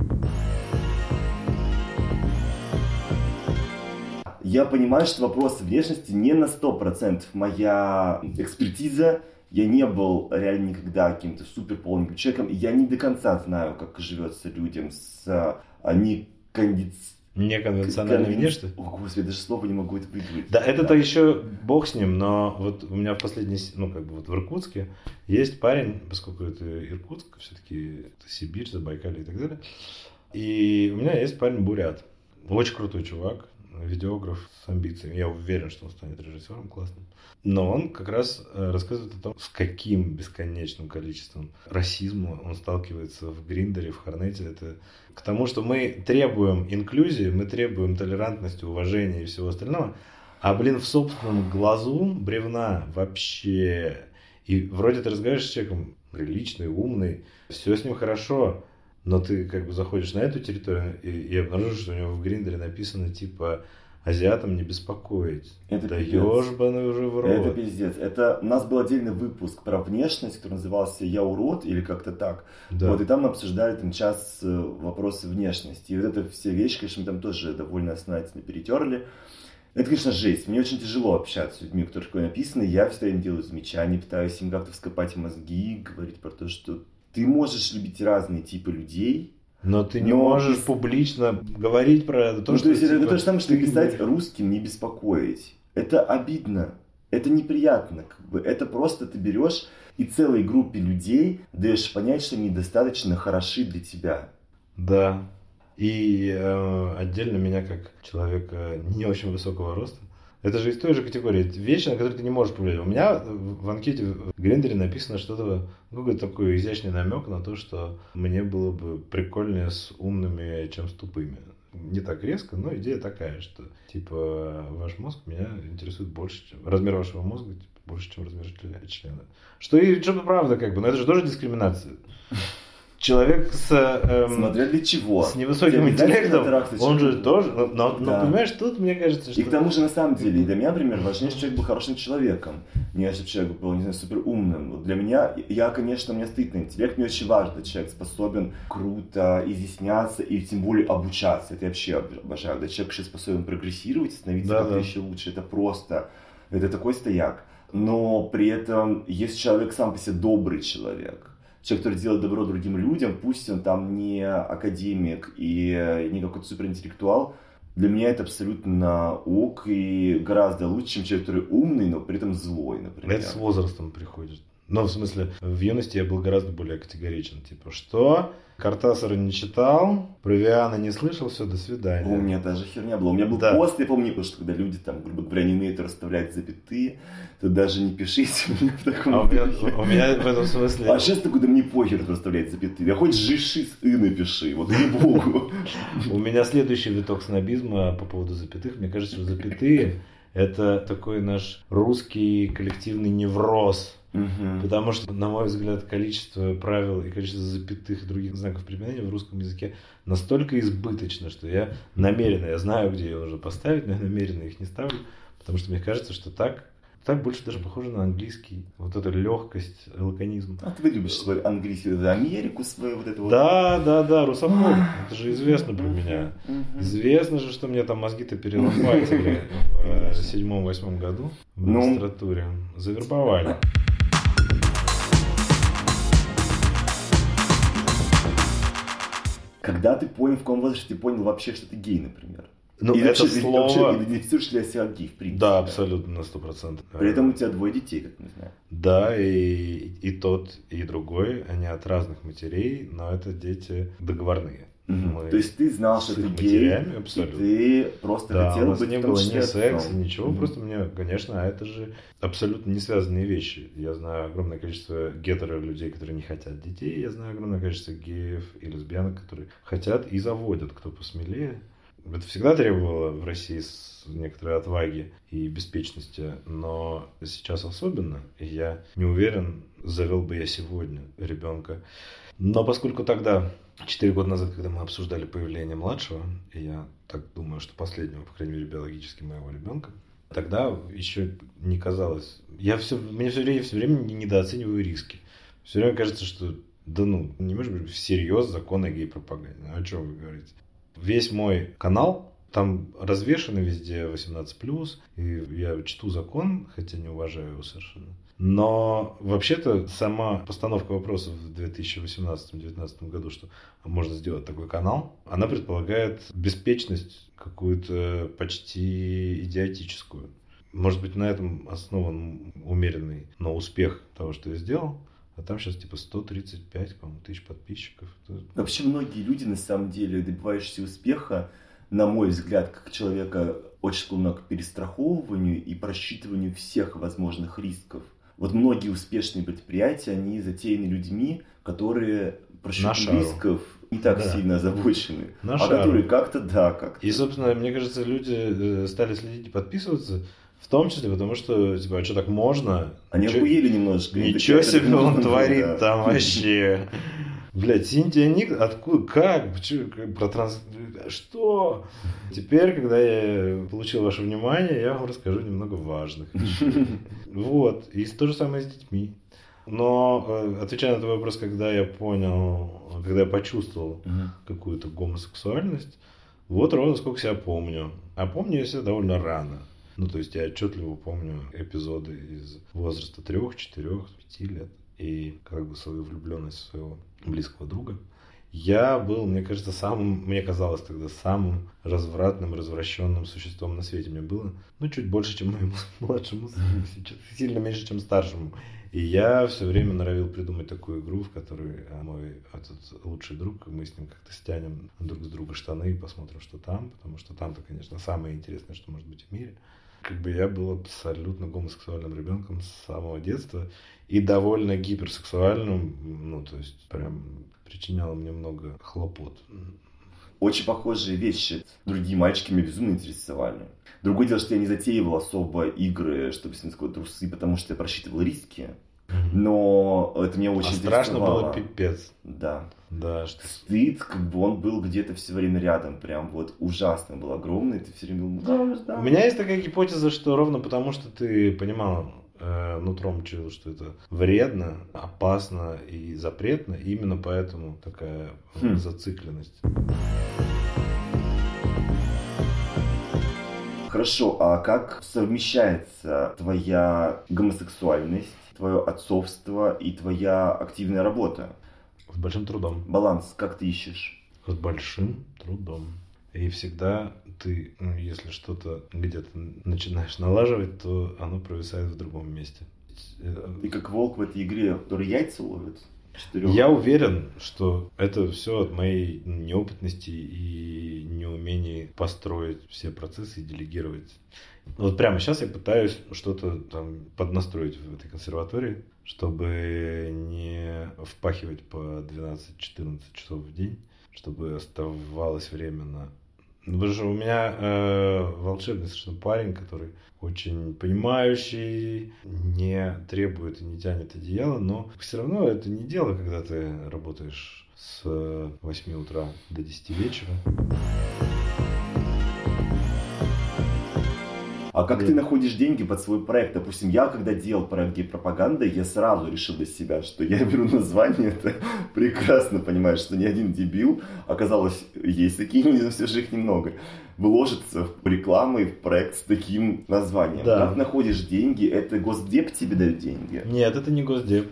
Я понимаю, что вопрос внешности не на 100% моя экспертиза. Я не был реально никогда каким-то супер полным человеком. Я не до конца знаю, как живется людям с а, не кондиц... Неконвенциональной Конвен... внешностью? О, господи, даже слово не могу это выговорить. Да, это-то да. еще бог с ним, но вот у меня в последний, ну, как бы вот в Иркутске есть парень, поскольку это Иркутск, все-таки это Сибирь, Забайкалье и так далее. И у меня есть парень Бурят. Очень крутой чувак, видеограф с амбициями. Я уверен, что он станет режиссером классным. Но он как раз э, рассказывает о том, с каким бесконечным количеством расизма он сталкивается в Гриндере, в Хорнете. Это к тому, что мы требуем инклюзии, мы требуем толерантности, уважения и всего остального. А, блин, в собственном глазу бревна вообще. И вроде ты разговариваешь с человеком приличный, умный, все с ним хорошо, Но ты как бы заходишь на эту территорию и, и обнаружишь, что у него в Гриндере написано типа азиатам не беспокоить. Это да ебаный уже в рот. Это пиздец. Это у нас был отдельный выпуск про внешность, который назывался «Я урод» или как-то так. Да. Вот, и там мы обсуждали там час э, вопросы внешности. И вот это все вещи, конечно, мы там тоже довольно основательно перетерли. Это, конечно, жесть. Мне очень тяжело общаться с людьми, у которых такое написано. Я всегда им делаю замечания, пытаюсь им как-то вскопать мозги, говорить про то, что ты можешь любить разные типы людей, Но ты не Но можешь публично говорить про это. То, ну, что, то есть это, типа, это то же самое, что писать русским не беспокоить. Это обидно. Это неприятно. Как бы. Это просто ты берешь и целой группе людей даешь понять, что они недостаточно хороши для тебя. Да. И э, отдельно меня как человека не очень высокого роста. Это же из той же категории. Это Вещи, на которые ты не можешь повлиять. У меня в анкете в Гриндере написано что-то, какой-то такой изящный намек на то, что мне было бы прикольнее с умными, чем с тупыми. Не так резко, но идея такая, что типа ваш мозг меня интересует больше, чем размер вашего мозга типа, больше, чем размер члена-. Что и что правда, как бы, но это же тоже дискриминация. Человек с, эм, Смотря для чего. с невысоким интеллектом, он же тоже, но, но- но Да. понимаешь, тут мне кажется, что... И к тому же, на самом деле, для меня, например, важнее, чтобы человек был хорошим человеком. Не чтобы человек был, не знаю, супер умным. Вот для меня, я, конечно, меня стоит на интеллект, мне очень важно, человек способен круто изъясняться и тем более обучаться. Это я вообще обожаю. Когда человек вообще способен прогрессировать, становиться Да, как-то да. еще лучше, это просто, это такой стояк. Но при этом, если человек сам по себе добрый человек, человек, который делает добро другим людям, пусть он там не академик и э, не какой-то суперинтеллектуал, для меня это абсолютно ок и гораздо лучше, чем человек, который умный, но при этом злой, например. Это с возрастом приходит. Но в смысле, в юности я был гораздо более категоричен. Типа, что? Картасара не читал, про Виана не слышал, все, до свидания. У меня даже херня была. У меня был Да. пост, я помню, потому что когда люди там, грубо говоря, не умеют расставлять запятые, то даже не пишите мне в таком А у меня, у меня в этом смысле... А сейчас такой, да мне похер расставлять запятые. Я хоть жиши с и напиши, вот ей-богу. У меня следующий виток снобизма по поводу запятых. Мне кажется, что запятые это такой наш русский коллективный невроз. Мгм. Потому что, на мой взгляд, количество правил и количество запятых и других знаков препинания в русском языке настолько избыточно, что я намеренно, я знаю, где ее нужно поставить, но я намеренно их не ставлю, потому что мне кажется, что так, так больше даже похоже на английский. Вот эта легкость, лаконизм. А ты любишь свой английский, вот эту Америку свою, вот это вот. Да, да, да, русофоб. Это же известно про меня. Известно же, что мне там мозги-то перелопатили в седьмом-восьмом году в Ну. магистратуре. Завербовали. Когда ты понял, в каком возрасте ты понял вообще, что ты гей, например? Ну, Или это вообще, ты вообще слово... идентифицируешь ли себя гей, в принципе? Да, абсолютно, на сто процентов. При этом у тебя двое детей, как мы знаем. Да, и, и тот, и другой, они от разных матерей, но это дети договорные. Мы То есть ты знал, что ты гей, матерями и абсолютно. ты просто Да, хотел быть не было ни секса, ничего, Мгм. просто мне, конечно, это же абсолютно не связанные вещи. Я знаю огромное количество гетеро людей, которые не хотят детей, я знаю огромное количество геев и лесбиянок, которые хотят и заводят, кто посмелее. Это всегда требовало в России некоторой отваги и беспечности, но сейчас особенно. И я не уверен, завел бы я сегодня ребенка. Но поскольку тогда, 4 года назад, когда мы обсуждали появление младшего, и я так думаю, что последнего, по крайней мере, биологически моего ребенка, тогда еще не казалось. Я все, мне все время, все время не- недооцениваю риски. Все время кажется, что да ну, не может быть всерьез закон о гей-пропаганде. Ну, О чем вы говорите? Весь мой канал, там развешаны везде 18+, и я чту закон, хотя не уважаю его совершенно. Но вообще-то сама постановка вопросов в 2018-2019 году, что можно сделать такой канал, она предполагает беспечность какую-то почти идиотическую. Может быть, на этом основан умеренный, но успех того, что я сделал. А там сейчас типа 135, по-моему, тысяч подписчиков. Вообще многие люди, на самом деле, добивающиеся успеха, на мой взгляд, как человека, очень склонны к перестраховыванию и просчитыванию всех возможных рисков. Вот многие успешные предприятия, они затеяны людьми, которые шару. рисков не так Да. сильно озабочены. На а шару. которые как-то, да, как И, собственно, мне кажется, люди э, стали следить и подписываться, в том числе потому, что, типа, а что так можно? Они Чё- охуели немножко. Ничего себе он «Это творит да». там вообще. Блядь, Синтия Ник, откуда, как, почему, как, про транс... Что? Теперь, когда я получил ваше внимание, я вам расскажу немного важных Вот, и то же самое с детьми. Но, э, отвечая на твой вопрос, когда я понял, когда я почувствовал uh-huh. какую-то гомосексуальность, вот ровно сколько себя помню. А помню я себя довольно рано. Ну, то есть я отчетливо помню эпизоды из возраста трех, четырех, пяти лет. И как бы свою влюбленность в своего близкого друга. Я был, мне кажется, самым, мне казалось тогда, самым развратным, развращенным существом на свете. Мне было, ну, чуть больше, чем моему младшему сыну, сильно меньше, чем старшему. И я все время норовил придумать такую игру, в которой а, мой этот лучший друг, мы с ним как-то стянем друг с друга штаны и посмотрим, что там, потому что там-то, конечно, самое интересное, что может быть в мире. Как бы я был абсолютно гомосексуальным ребенком с самого детства и довольно гиперсексуальным, ну, то есть прям причиняло мне много хлопот. Очень похожие вещи. Другие мальчики меня безумно интересовали. Другое дело, что я не затеивал особо игры, чтобы снять трусы, потому что я просчитывал риски. Но это мне очень а страшно было пипец. Да. Да, что... Стыд, как бы он был где-то все время рядом, прям вот ужасно был огромный, ты все время думал, да, да. У меня есть такая гипотеза, что ровно потому, что ты понимал, э, нутром чуял, что это вредно, опасно и запретно, именно поэтому такая хм. зацикленность. Хорошо, а как совмещается твоя гомосексуальность, твое отцовство и твоя активная работа? С большим трудом. Баланс как ты ищешь? С большим трудом. И всегда ты, ну, если что-то где-то начинаешь налаживать, то оно провисает в другом месте. И как волк в этой игре, который яйца ловит? Четырех. Я уверен, что это все от моей неопытности и неумения построить все процессы и делегировать. Вот прямо сейчас я пытаюсь что-то там поднастроить в этой консерватории, чтобы не впахивать по 12-14 часов в день, чтобы оставалось время на потому что у меня э, волшебный совершенно парень, который очень понимающий, не требует и не тянет одеяло, но все равно это не дело, когда ты работаешь с 8 утра до 10 вечера. А как Нет. ты находишь деньги под свой проект? Допустим, я когда делал проект гей-пропаганды, я сразу решил для себя, что я беру название, это прекрасно понимаешь, что ни один дебил, оказалось, есть такие люди, но все же их немного, вложится в рекламу и в проект с таким названием. Да. Как находишь деньги? Это Госдеп тебе дает деньги? Нет, это не Госдеп.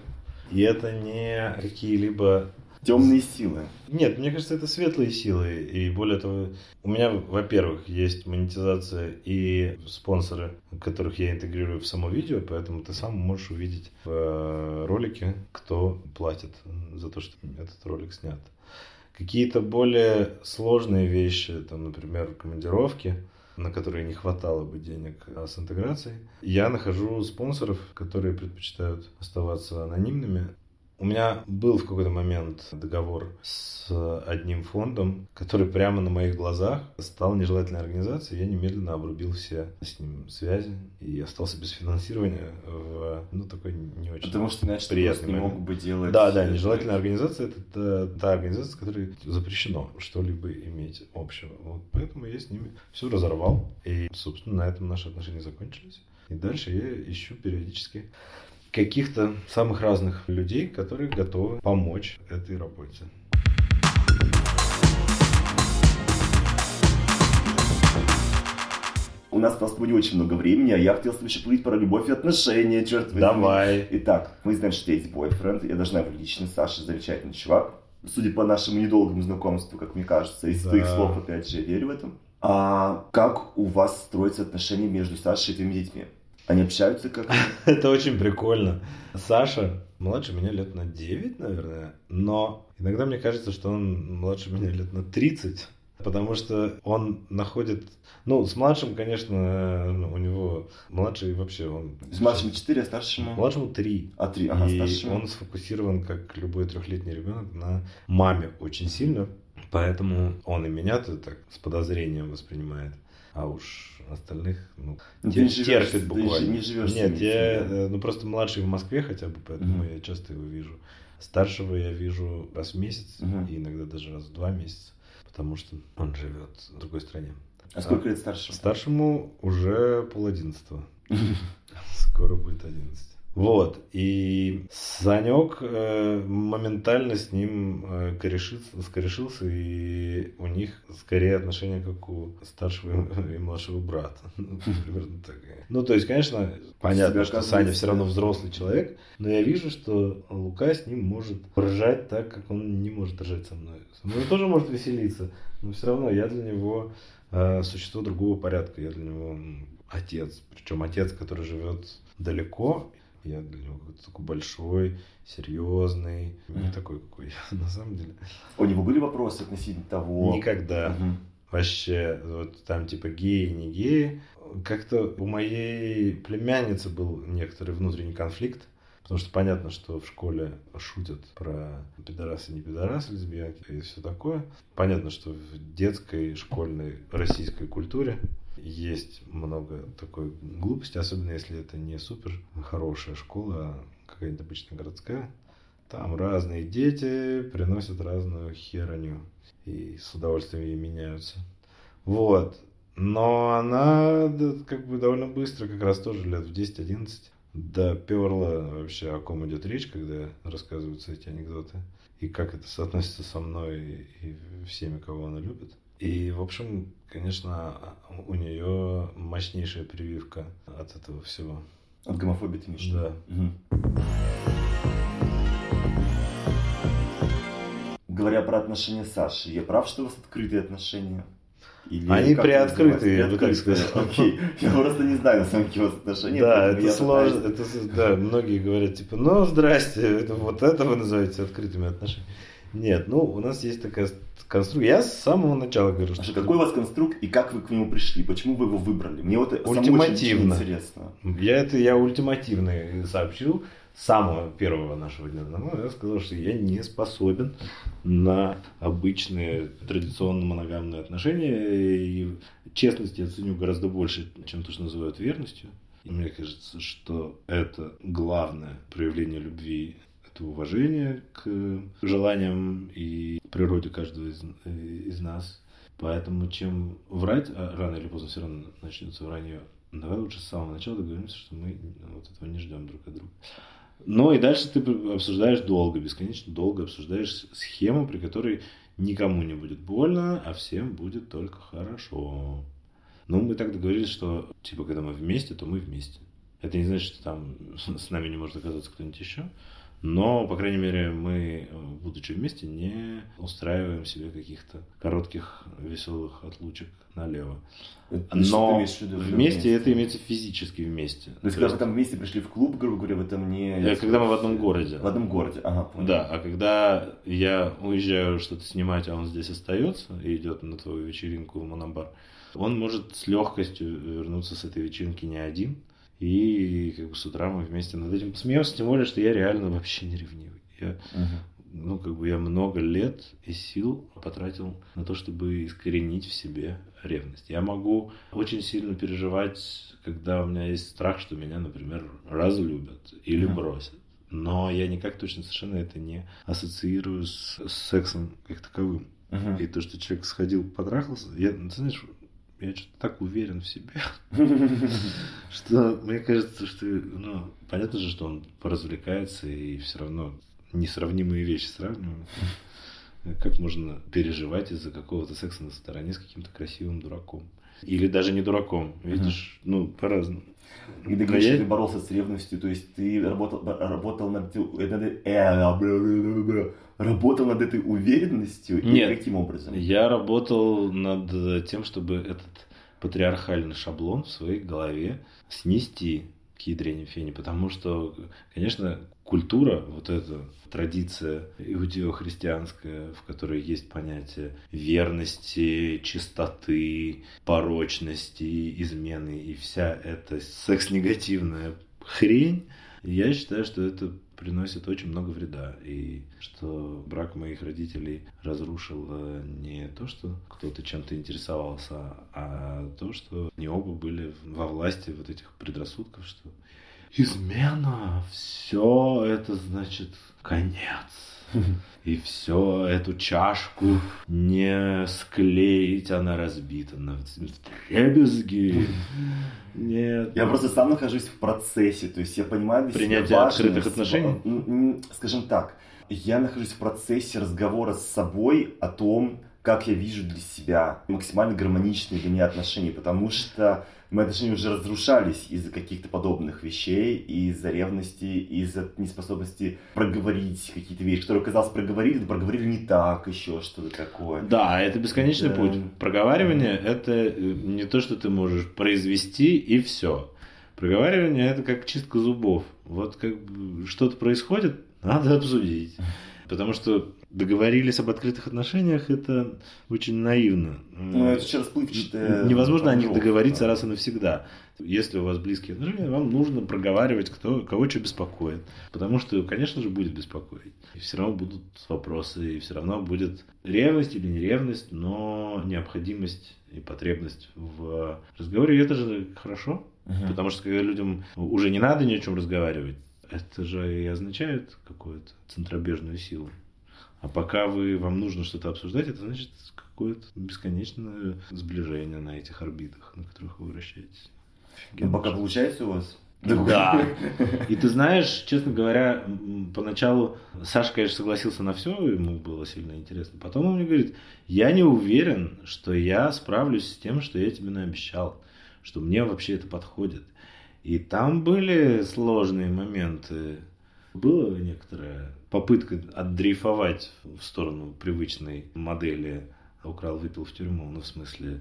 И это не какие-либо Темные силы. Нет, мне кажется, это светлые силы. И более того, у меня, во-первых, есть монетизация и спонсоры, которых я интегрирую в само видео, поэтому ты сам можешь увидеть в э, ролике, кто платит за то, что этот ролик снят. Какие-то более сложные вещи, там, например, командировки, на которые не хватало бы денег а с интеграцией. Я нахожу спонсоров, которые предпочитают оставаться анонимными. У меня был в какой-то момент договор с одним фондом, который прямо на моих глазах стал нежелательной организацией. Я немедленно обрубил все с ним связи и остался без финансирования в ну, такой не очень Потому что иначе приятный не мог бы делать... Да, да, нежелательная организация – это та, та организация, с которой запрещено что-либо иметь общего. Вот поэтому я с ними все разорвал. И, собственно, на этом наши отношения закончились. И дальше я ищу периодически каких-то самых разных людей, которые готовы помочь этой работе. У нас осталось не очень много времени, а я хотел с тобой еще поговорить про любовь и отношения, черт возьми. Давай. Итак, мы знаем, что есть бойфренд, я должна его лично, Саша замечательный чувак. Судя по нашему недолгому знакомству, как мне кажется, из да. твоих слов, опять же, я верю в этом. А как у вас строятся отношения между Сашей и твоими детьми? Они общаются как Это очень прикольно. Саша младше меня лет на 9, наверное, но иногда мне кажется, что он младше меня лет на 30, потому что он находит... Ну, с младшим, конечно, ну, у него... Младший вообще он... С младшим 4, а старшему? Младшему 3. А 3, ага, И старшему. он сфокусирован, как любой трехлетний ребенок, на маме очень сильно. Поэтому он и меня-то так с подозрением воспринимает. А уж остальных, ну, ну терпит живешь, буквально. Ты не живешь Нет, я, да? Э, ну, просто младший в Москве хотя бы, поэтому mm-hmm. я часто его вижу. Старшего я вижу раз в месяц, Мгм. и иногда даже раз в два месяца, потому что он живет в другой стране. А сколько лет старше? Старшему уже пол одиннадцатого. Скоро будет одиннадцать. Вот, и Санек э, моментально с ним э, корешится, скорешился, и у них скорее отношения, как у старшего и младшего брата. Ну, Примерно так. Ну, то есть, конечно, понятно, что Саня все равно взрослый человек, но я вижу, что Лука с ним может ржать так, как он не может ржать со мной. Со мной он тоже может веселиться, но все равно я для него э, существо другого порядка. Я для него отец. Причем отец, который живет далеко. Я для него какой-то такой большой, серьезный. Не такой, какой я на самом деле. У него были вопросы относительно того? Никогда. Мгм. Вообще, вот там типа геи, не геи. Как-то у моей племянницы был некоторый внутренний конфликт. Потому что понятно, что в школе шутят про пидорасы, не пидорасы, лесбиянки и все такое. Понятно, что в детской, школьной российской культуре есть много такой глупости, особенно если это не супер хорошая школа, а какая-нибудь обычная городская. Там разные дети приносят разную херню и с удовольствием ей меняются. Вот. Но она как бы довольно быстро, как раз тоже лет в 10-11, доперла вообще, о ком идет речь, когда рассказываются эти анекдоты. И как это соотносится со мной и всеми, кого она любит. И, в общем, конечно, у нее мощнейшая прививка от этого всего. От гомофобии ты имеешь? Да. Мгм. Говоря про отношения с Сашей, я прав, что у вас открытые отношения? Или Они приоткрытые, я бы так сказал. Окей. Я просто не знаю, на самом деле, у вас отношения. Да, это сложно. пытаюсь- Это, да, многие говорят, типа, ну, здрасте, вот это вы называете открытыми отношениями. Нет, ну, у нас есть такая конструкция. Я с самого начала говорю, что... Саша, какой у вас конструкт и как вы к нему пришли? Почему вы его выбрали? Мне вот самому Ультимативно. очень интересно. Я это я ультимативно сообщил с самого первого нашего дня знакомства. Я сказал, что я не способен на обычные традиционно моногамные отношения. И честность я ценю гораздо больше, чем то, что называют верностью. И мне кажется, что это главное проявление любви это уважение к желаниям и природе каждого из, из нас. Поэтому чем врать, а рано или поздно все равно начнется вранье, давай лучше с самого начала договоримся, что мы вот этого не ждем друг от друга. Ну и дальше ты обсуждаешь долго, бесконечно долго обсуждаешь схему, при которой никому не будет больно, а всем будет только хорошо. Ну, мы так договорились, что, типа, когда мы вместе, то мы вместе. Это не значит, что там с нами не может оказаться кто-нибудь еще. Но, по крайней мере, мы, будучи вместе, не устраиваем себе каких-то коротких веселых отлучек налево. Это Но что ты имеешь в виду, что вместе это имеется физически вместе. То есть, когда вы там вместе пришли в клуб, грубо говоря, в этом не... Э, Когда мы в одном городе. В одном городе, ага, понял. Да, а когда я уезжаю что-то снимать, а он здесь остается и идет на твою вечеринку в Монобар, он может с легкостью вернуться с этой вечеринки не один. И как бы с утра мы вместе над этим посмеемся, тем более, что я реально вообще не ревнивый. Я, Мгм. ну, как бы я много лет и сил потратил на то, чтобы искоренить в себе ревность. Я могу очень сильно переживать, когда у меня есть страх, что меня, например, разлюбят или Мгм. бросят. Но я никак точно совершенно это не ассоциирую с, с сексом как таковым. Мгм. И то, что человек сходил, потрахался, я, ты знаешь, я что-то так уверен в себе, что мне кажется, что, ну, понятно же, что он поразвлекается и все равно несравнимые вещи сравниваем. Как можно переживать из-за какого-то секса на стороне с каким-то красивым дураком? Или даже не дураком, видишь, ну, по-разному. И ты говоришь, что ты боролся с ревностью, то есть ты работал, работал над, э, работал над этой уверенностью? Нет. каким образом? Я работал над тем, чтобы этот патриархальный шаблон в своей голове снести к ядрене фени, потому что, конечно, культура, вот эта традиция иудео-христианская, в которой есть понятие верности, чистоты, порочности, измены и вся эта секс-негативная хрень, я считаю, что это приносит очень много вреда. И что брак моих родителей разрушил э, не то, что кто-то чем-то интересовался, а то, что не оба были во власти вот этих предрассудков, что измена, все это значит конец. И все эту чашку не склеить, она разбита на дребезги. Нет. Я просто сам нахожусь в процессе, то есть я понимаю Принятие открытых отношений? м, Скажем так, я нахожусь в процессе разговора с собой о том, как я вижу для себя максимально гармоничные для меня отношения, потому что мои отношения уже разрушались из-за каких-то подобных вещей, из-за ревности, из-за неспособности проговорить какие-то вещи, которые, казалось, проговорили, но проговорили не так, еще что-то такое. Да, это бесконечный Да. путь. Проговаривание это э, не то, что ты можешь произвести и все. Проговаривание это как чистка зубов. Вот как бы что-то происходит, надо обсудить. Потому что договорились об открытых отношениях, это очень наивно. Ну, это расплывчатое. Невозможно о них договориться раз и навсегда. Если у вас близкие отношения, вам нужно проговаривать, кто, кого что беспокоит. Потому что, конечно же, будет беспокоить. И все равно будут вопросы, и все равно будет ревность или не ревность, но необходимость и потребность в разговоре. И это же хорошо. Мгм. Потому что когда людям уже не надо ни о чем разговаривать, это же и означает какую-то центробежную силу. А пока вы, вам нужно что-то обсуждать, это значит какое-то бесконечное сближение на этих орбитах, на которых вы вращаетесь. Ну, пока получается у вас? Да. И ты знаешь, честно говоря, поначалу Саша, конечно, согласился на все, ему было сильно интересно. Потом он мне говорит, я не уверен, что я справлюсь с тем, что я тебе наобещал, что мне вообще это подходит. И там были сложные моменты. Была некоторая попытка отдрейфовать в сторону привычной модели украл, выпил в тюрьму, ну, в смысле,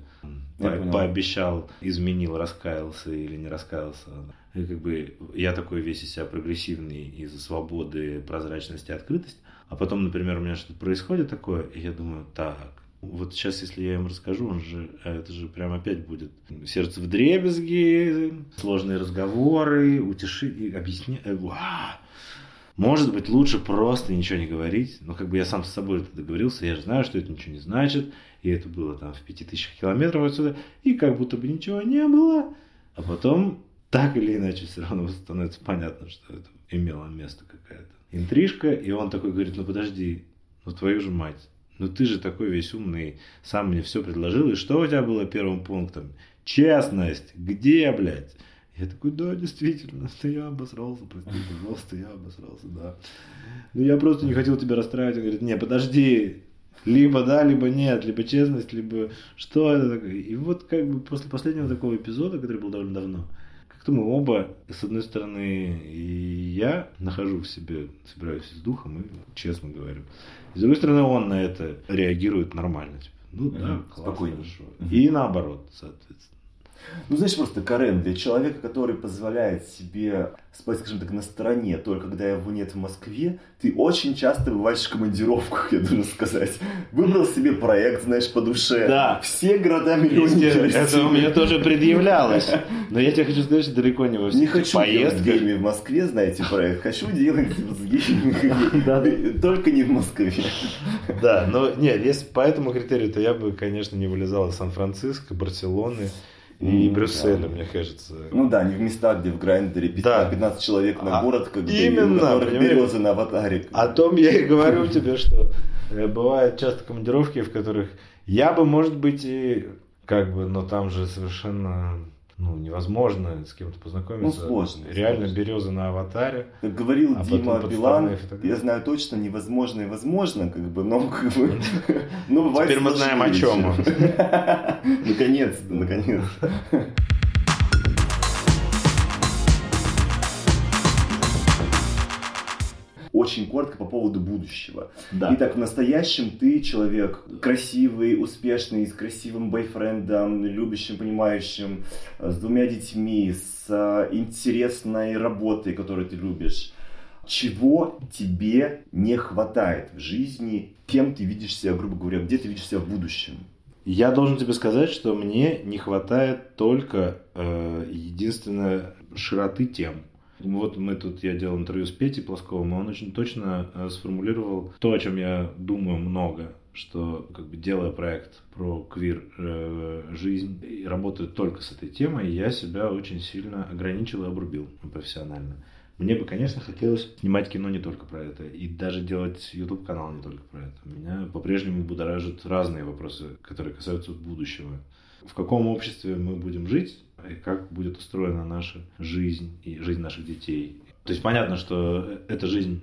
Я по- понял. пообещал, изменил, раскаялся или не раскаялся. И как бы я такой весь из себя прогрессивный из-за свободы, прозрачности, открытости. А потом, например, у меня что-то происходит такое, и я думаю, так, вот сейчас, если я им расскажу, он же, а это же прям опять будет сердце в дребезги, сложные разговоры, утешить, объяснять. Может быть, лучше просто ничего не говорить. Но как бы я сам с собой это договорился, я же знаю, что это ничего не значит. И это было там в пяти тысячах километров отсюда. И как будто бы ничего не было. А потом, так или иначе, все равно становится понятно, что это имело место какая-то интрижка. И он такой говорит, ну подожди, ну твою же мать. Ну ты же такой весь умный, сам мне все предложил. И что у тебя было первым пунктом? Честность. Где, блядь? Я такой, да, действительно, я обосрался, прости, пожалуйста, я обосрался, да. Ну, я просто не хотел тебя расстраивать. Он говорит, не, подожди, либо да, либо нет, либо честность, либо что это такое. И вот как бы после последнего такого эпизода, который был довольно давно, как-то мы оба, с одной стороны, и я нахожу в себе, собираюсь с духом и честно говорю. С другой стороны, он на это реагирует нормально. Типа, ну да, Мгм, класс, спокойно. хорошо. И наоборот, соответственно. Ну, знаешь, просто Карен, для человека, который позволяет себе спать, скажем так, на стороне, только когда его нет в Москве, ты очень часто бываешь в командировках, я должен сказать. Выбрал себе проект, знаешь, по душе. Да. Все города миллионники Это у меня тоже предъявлялось. Но я тебе хочу сказать, что далеко не во всех Не хочу делать поездках. геями в Москве, знаете, проект. Хочу делать с геями, только не в Москве. Да, но нет, если по этому критерию, то я бы, конечно, не вылезал из Сан-Франциско, Барселоны и Ну, Брюсселя, да. мне кажется. Ну да, не в местах, где в Грайндере 15, Да. 15 человек на А, город, как бы, именно, березы на аватаре. О том я и говорю тебе, что э, бывают часто командировки, в которых я бы, может быть, и как бы, но там же совершенно ну, невозможно с кем-то познакомиться. Ну, сложно, Реально сложно. березы на аватаре. Как говорил А Дима Билан, я знаю точно, невозможно и возможно, как бы, но как бы, но бывает Теперь мы знаем, о чем он. Наконец-то, наконец-то. Очень коротко по поводу будущего. Да. Итак, в настоящем ты человек красивый, успешный, с красивым бойфрендом, любящим, понимающим, э, с двумя детьми, с э, интересной работой, которую ты любишь. Чего тебе не хватает в жизни? Кем ты видишь себя, грубо говоря, где ты видишь себя в будущем? Я должен тебе сказать, что мне не хватает только э, единственное широты тем. Вот мы тут, я делал интервью с Петей Плосковым, и он очень точно э, сформулировал то, о чем я думаю много. что как бы делая проект про квир э, жизнь и работаю только с этой темой, я себя очень сильно ограничил и обрубил профессионально. Мне бы, конечно, хотелось снимать кино не только про это, и даже делать YouTube канал не только про это. Меня по-прежнему будоражат разные вопросы, которые касаются будущего. В каком обществе мы будем жить, и как будет устроена наша жизнь и жизнь наших детей. То есть понятно, что эта жизнь,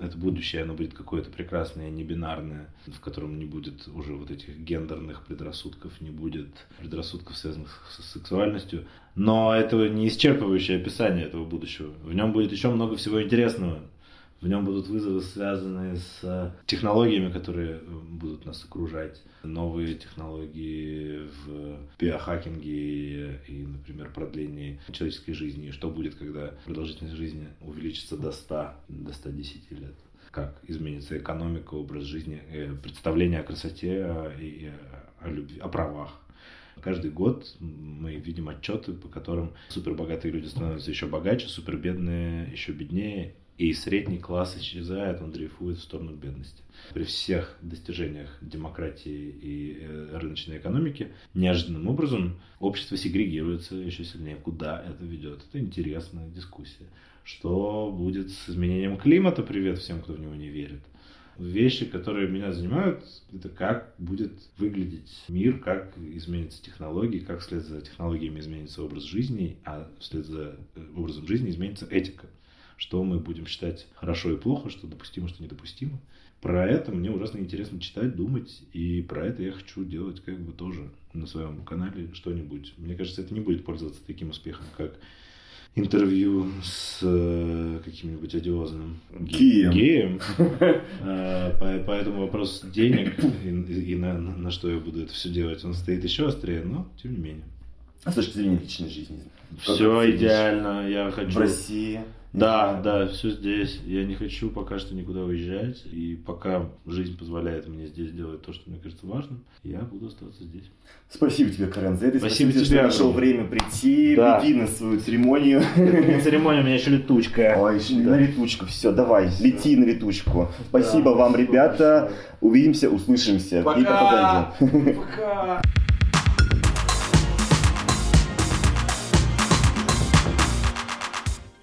это будущее, оно будет какое-то прекрасное, не бинарное, в котором не будет уже вот этих гендерных предрассудков, не будет предрассудков, связанных с сексуальностью. Но это не исчерпывающее описание этого будущего. В нем будет еще много всего интересного. В нем будут вызовы, связанные с э, технологиями, которые э, будут нас окружать. Новые технологии в биохакинге и, например, продлении человеческой жизни. Что будет, когда продолжительность жизни увеличится до 100, до 110 лет? Как изменится экономика, образ жизни, э, представление о красоте и о любви, о правах. Каждый год мы видим отчеты, по которым супербогатые люди становятся еще богаче, супербедные еще беднее, и средний класс исчезает, он дрейфует в сторону бедности. При всех достижениях демократии и э, рыночной экономики неожиданным образом общество сегрегируется еще сильнее. Куда это ведет? Это интересная дискуссия. Что будет с изменением климата? Привет всем, кто в него не верит. Вещи, которые меня занимают, это как будет выглядеть мир, как изменятся технологии, как вслед за технологиями изменится образ жизни, а вслед за э, образом жизни изменится этика что мы будем считать хорошо и плохо, что допустимо, что недопустимо. Про это мне ужасно интересно читать, думать, и про это я хочу делать как бы тоже на своем канале что-нибудь. Мне кажется, это не будет пользоваться таким успехом, как интервью с э, каким-нибудь одиозным геем. геем. А, поэтому вопрос денег и, и на, на что я буду это все делать, он стоит еще острее, но тем не менее. А с точки зрения личной жизни? Все идеально, я хочу... В России? Да, да, все здесь. Я не хочу пока что никуда уезжать. И пока жизнь позволяет мне здесь делать то, что мне кажется важным, я буду оставаться здесь. Спасибо тебе, Карен, за это. Спасибо, Спасибо тебе, что нашел время прийти. Да. Беги на свою церемонию. Не церемония, у меня еще летучка. Ой, еще на летучку. Все, давай, лети на летучку. Спасибо вам, ребята. Увидимся, услышимся. Пока. Пока.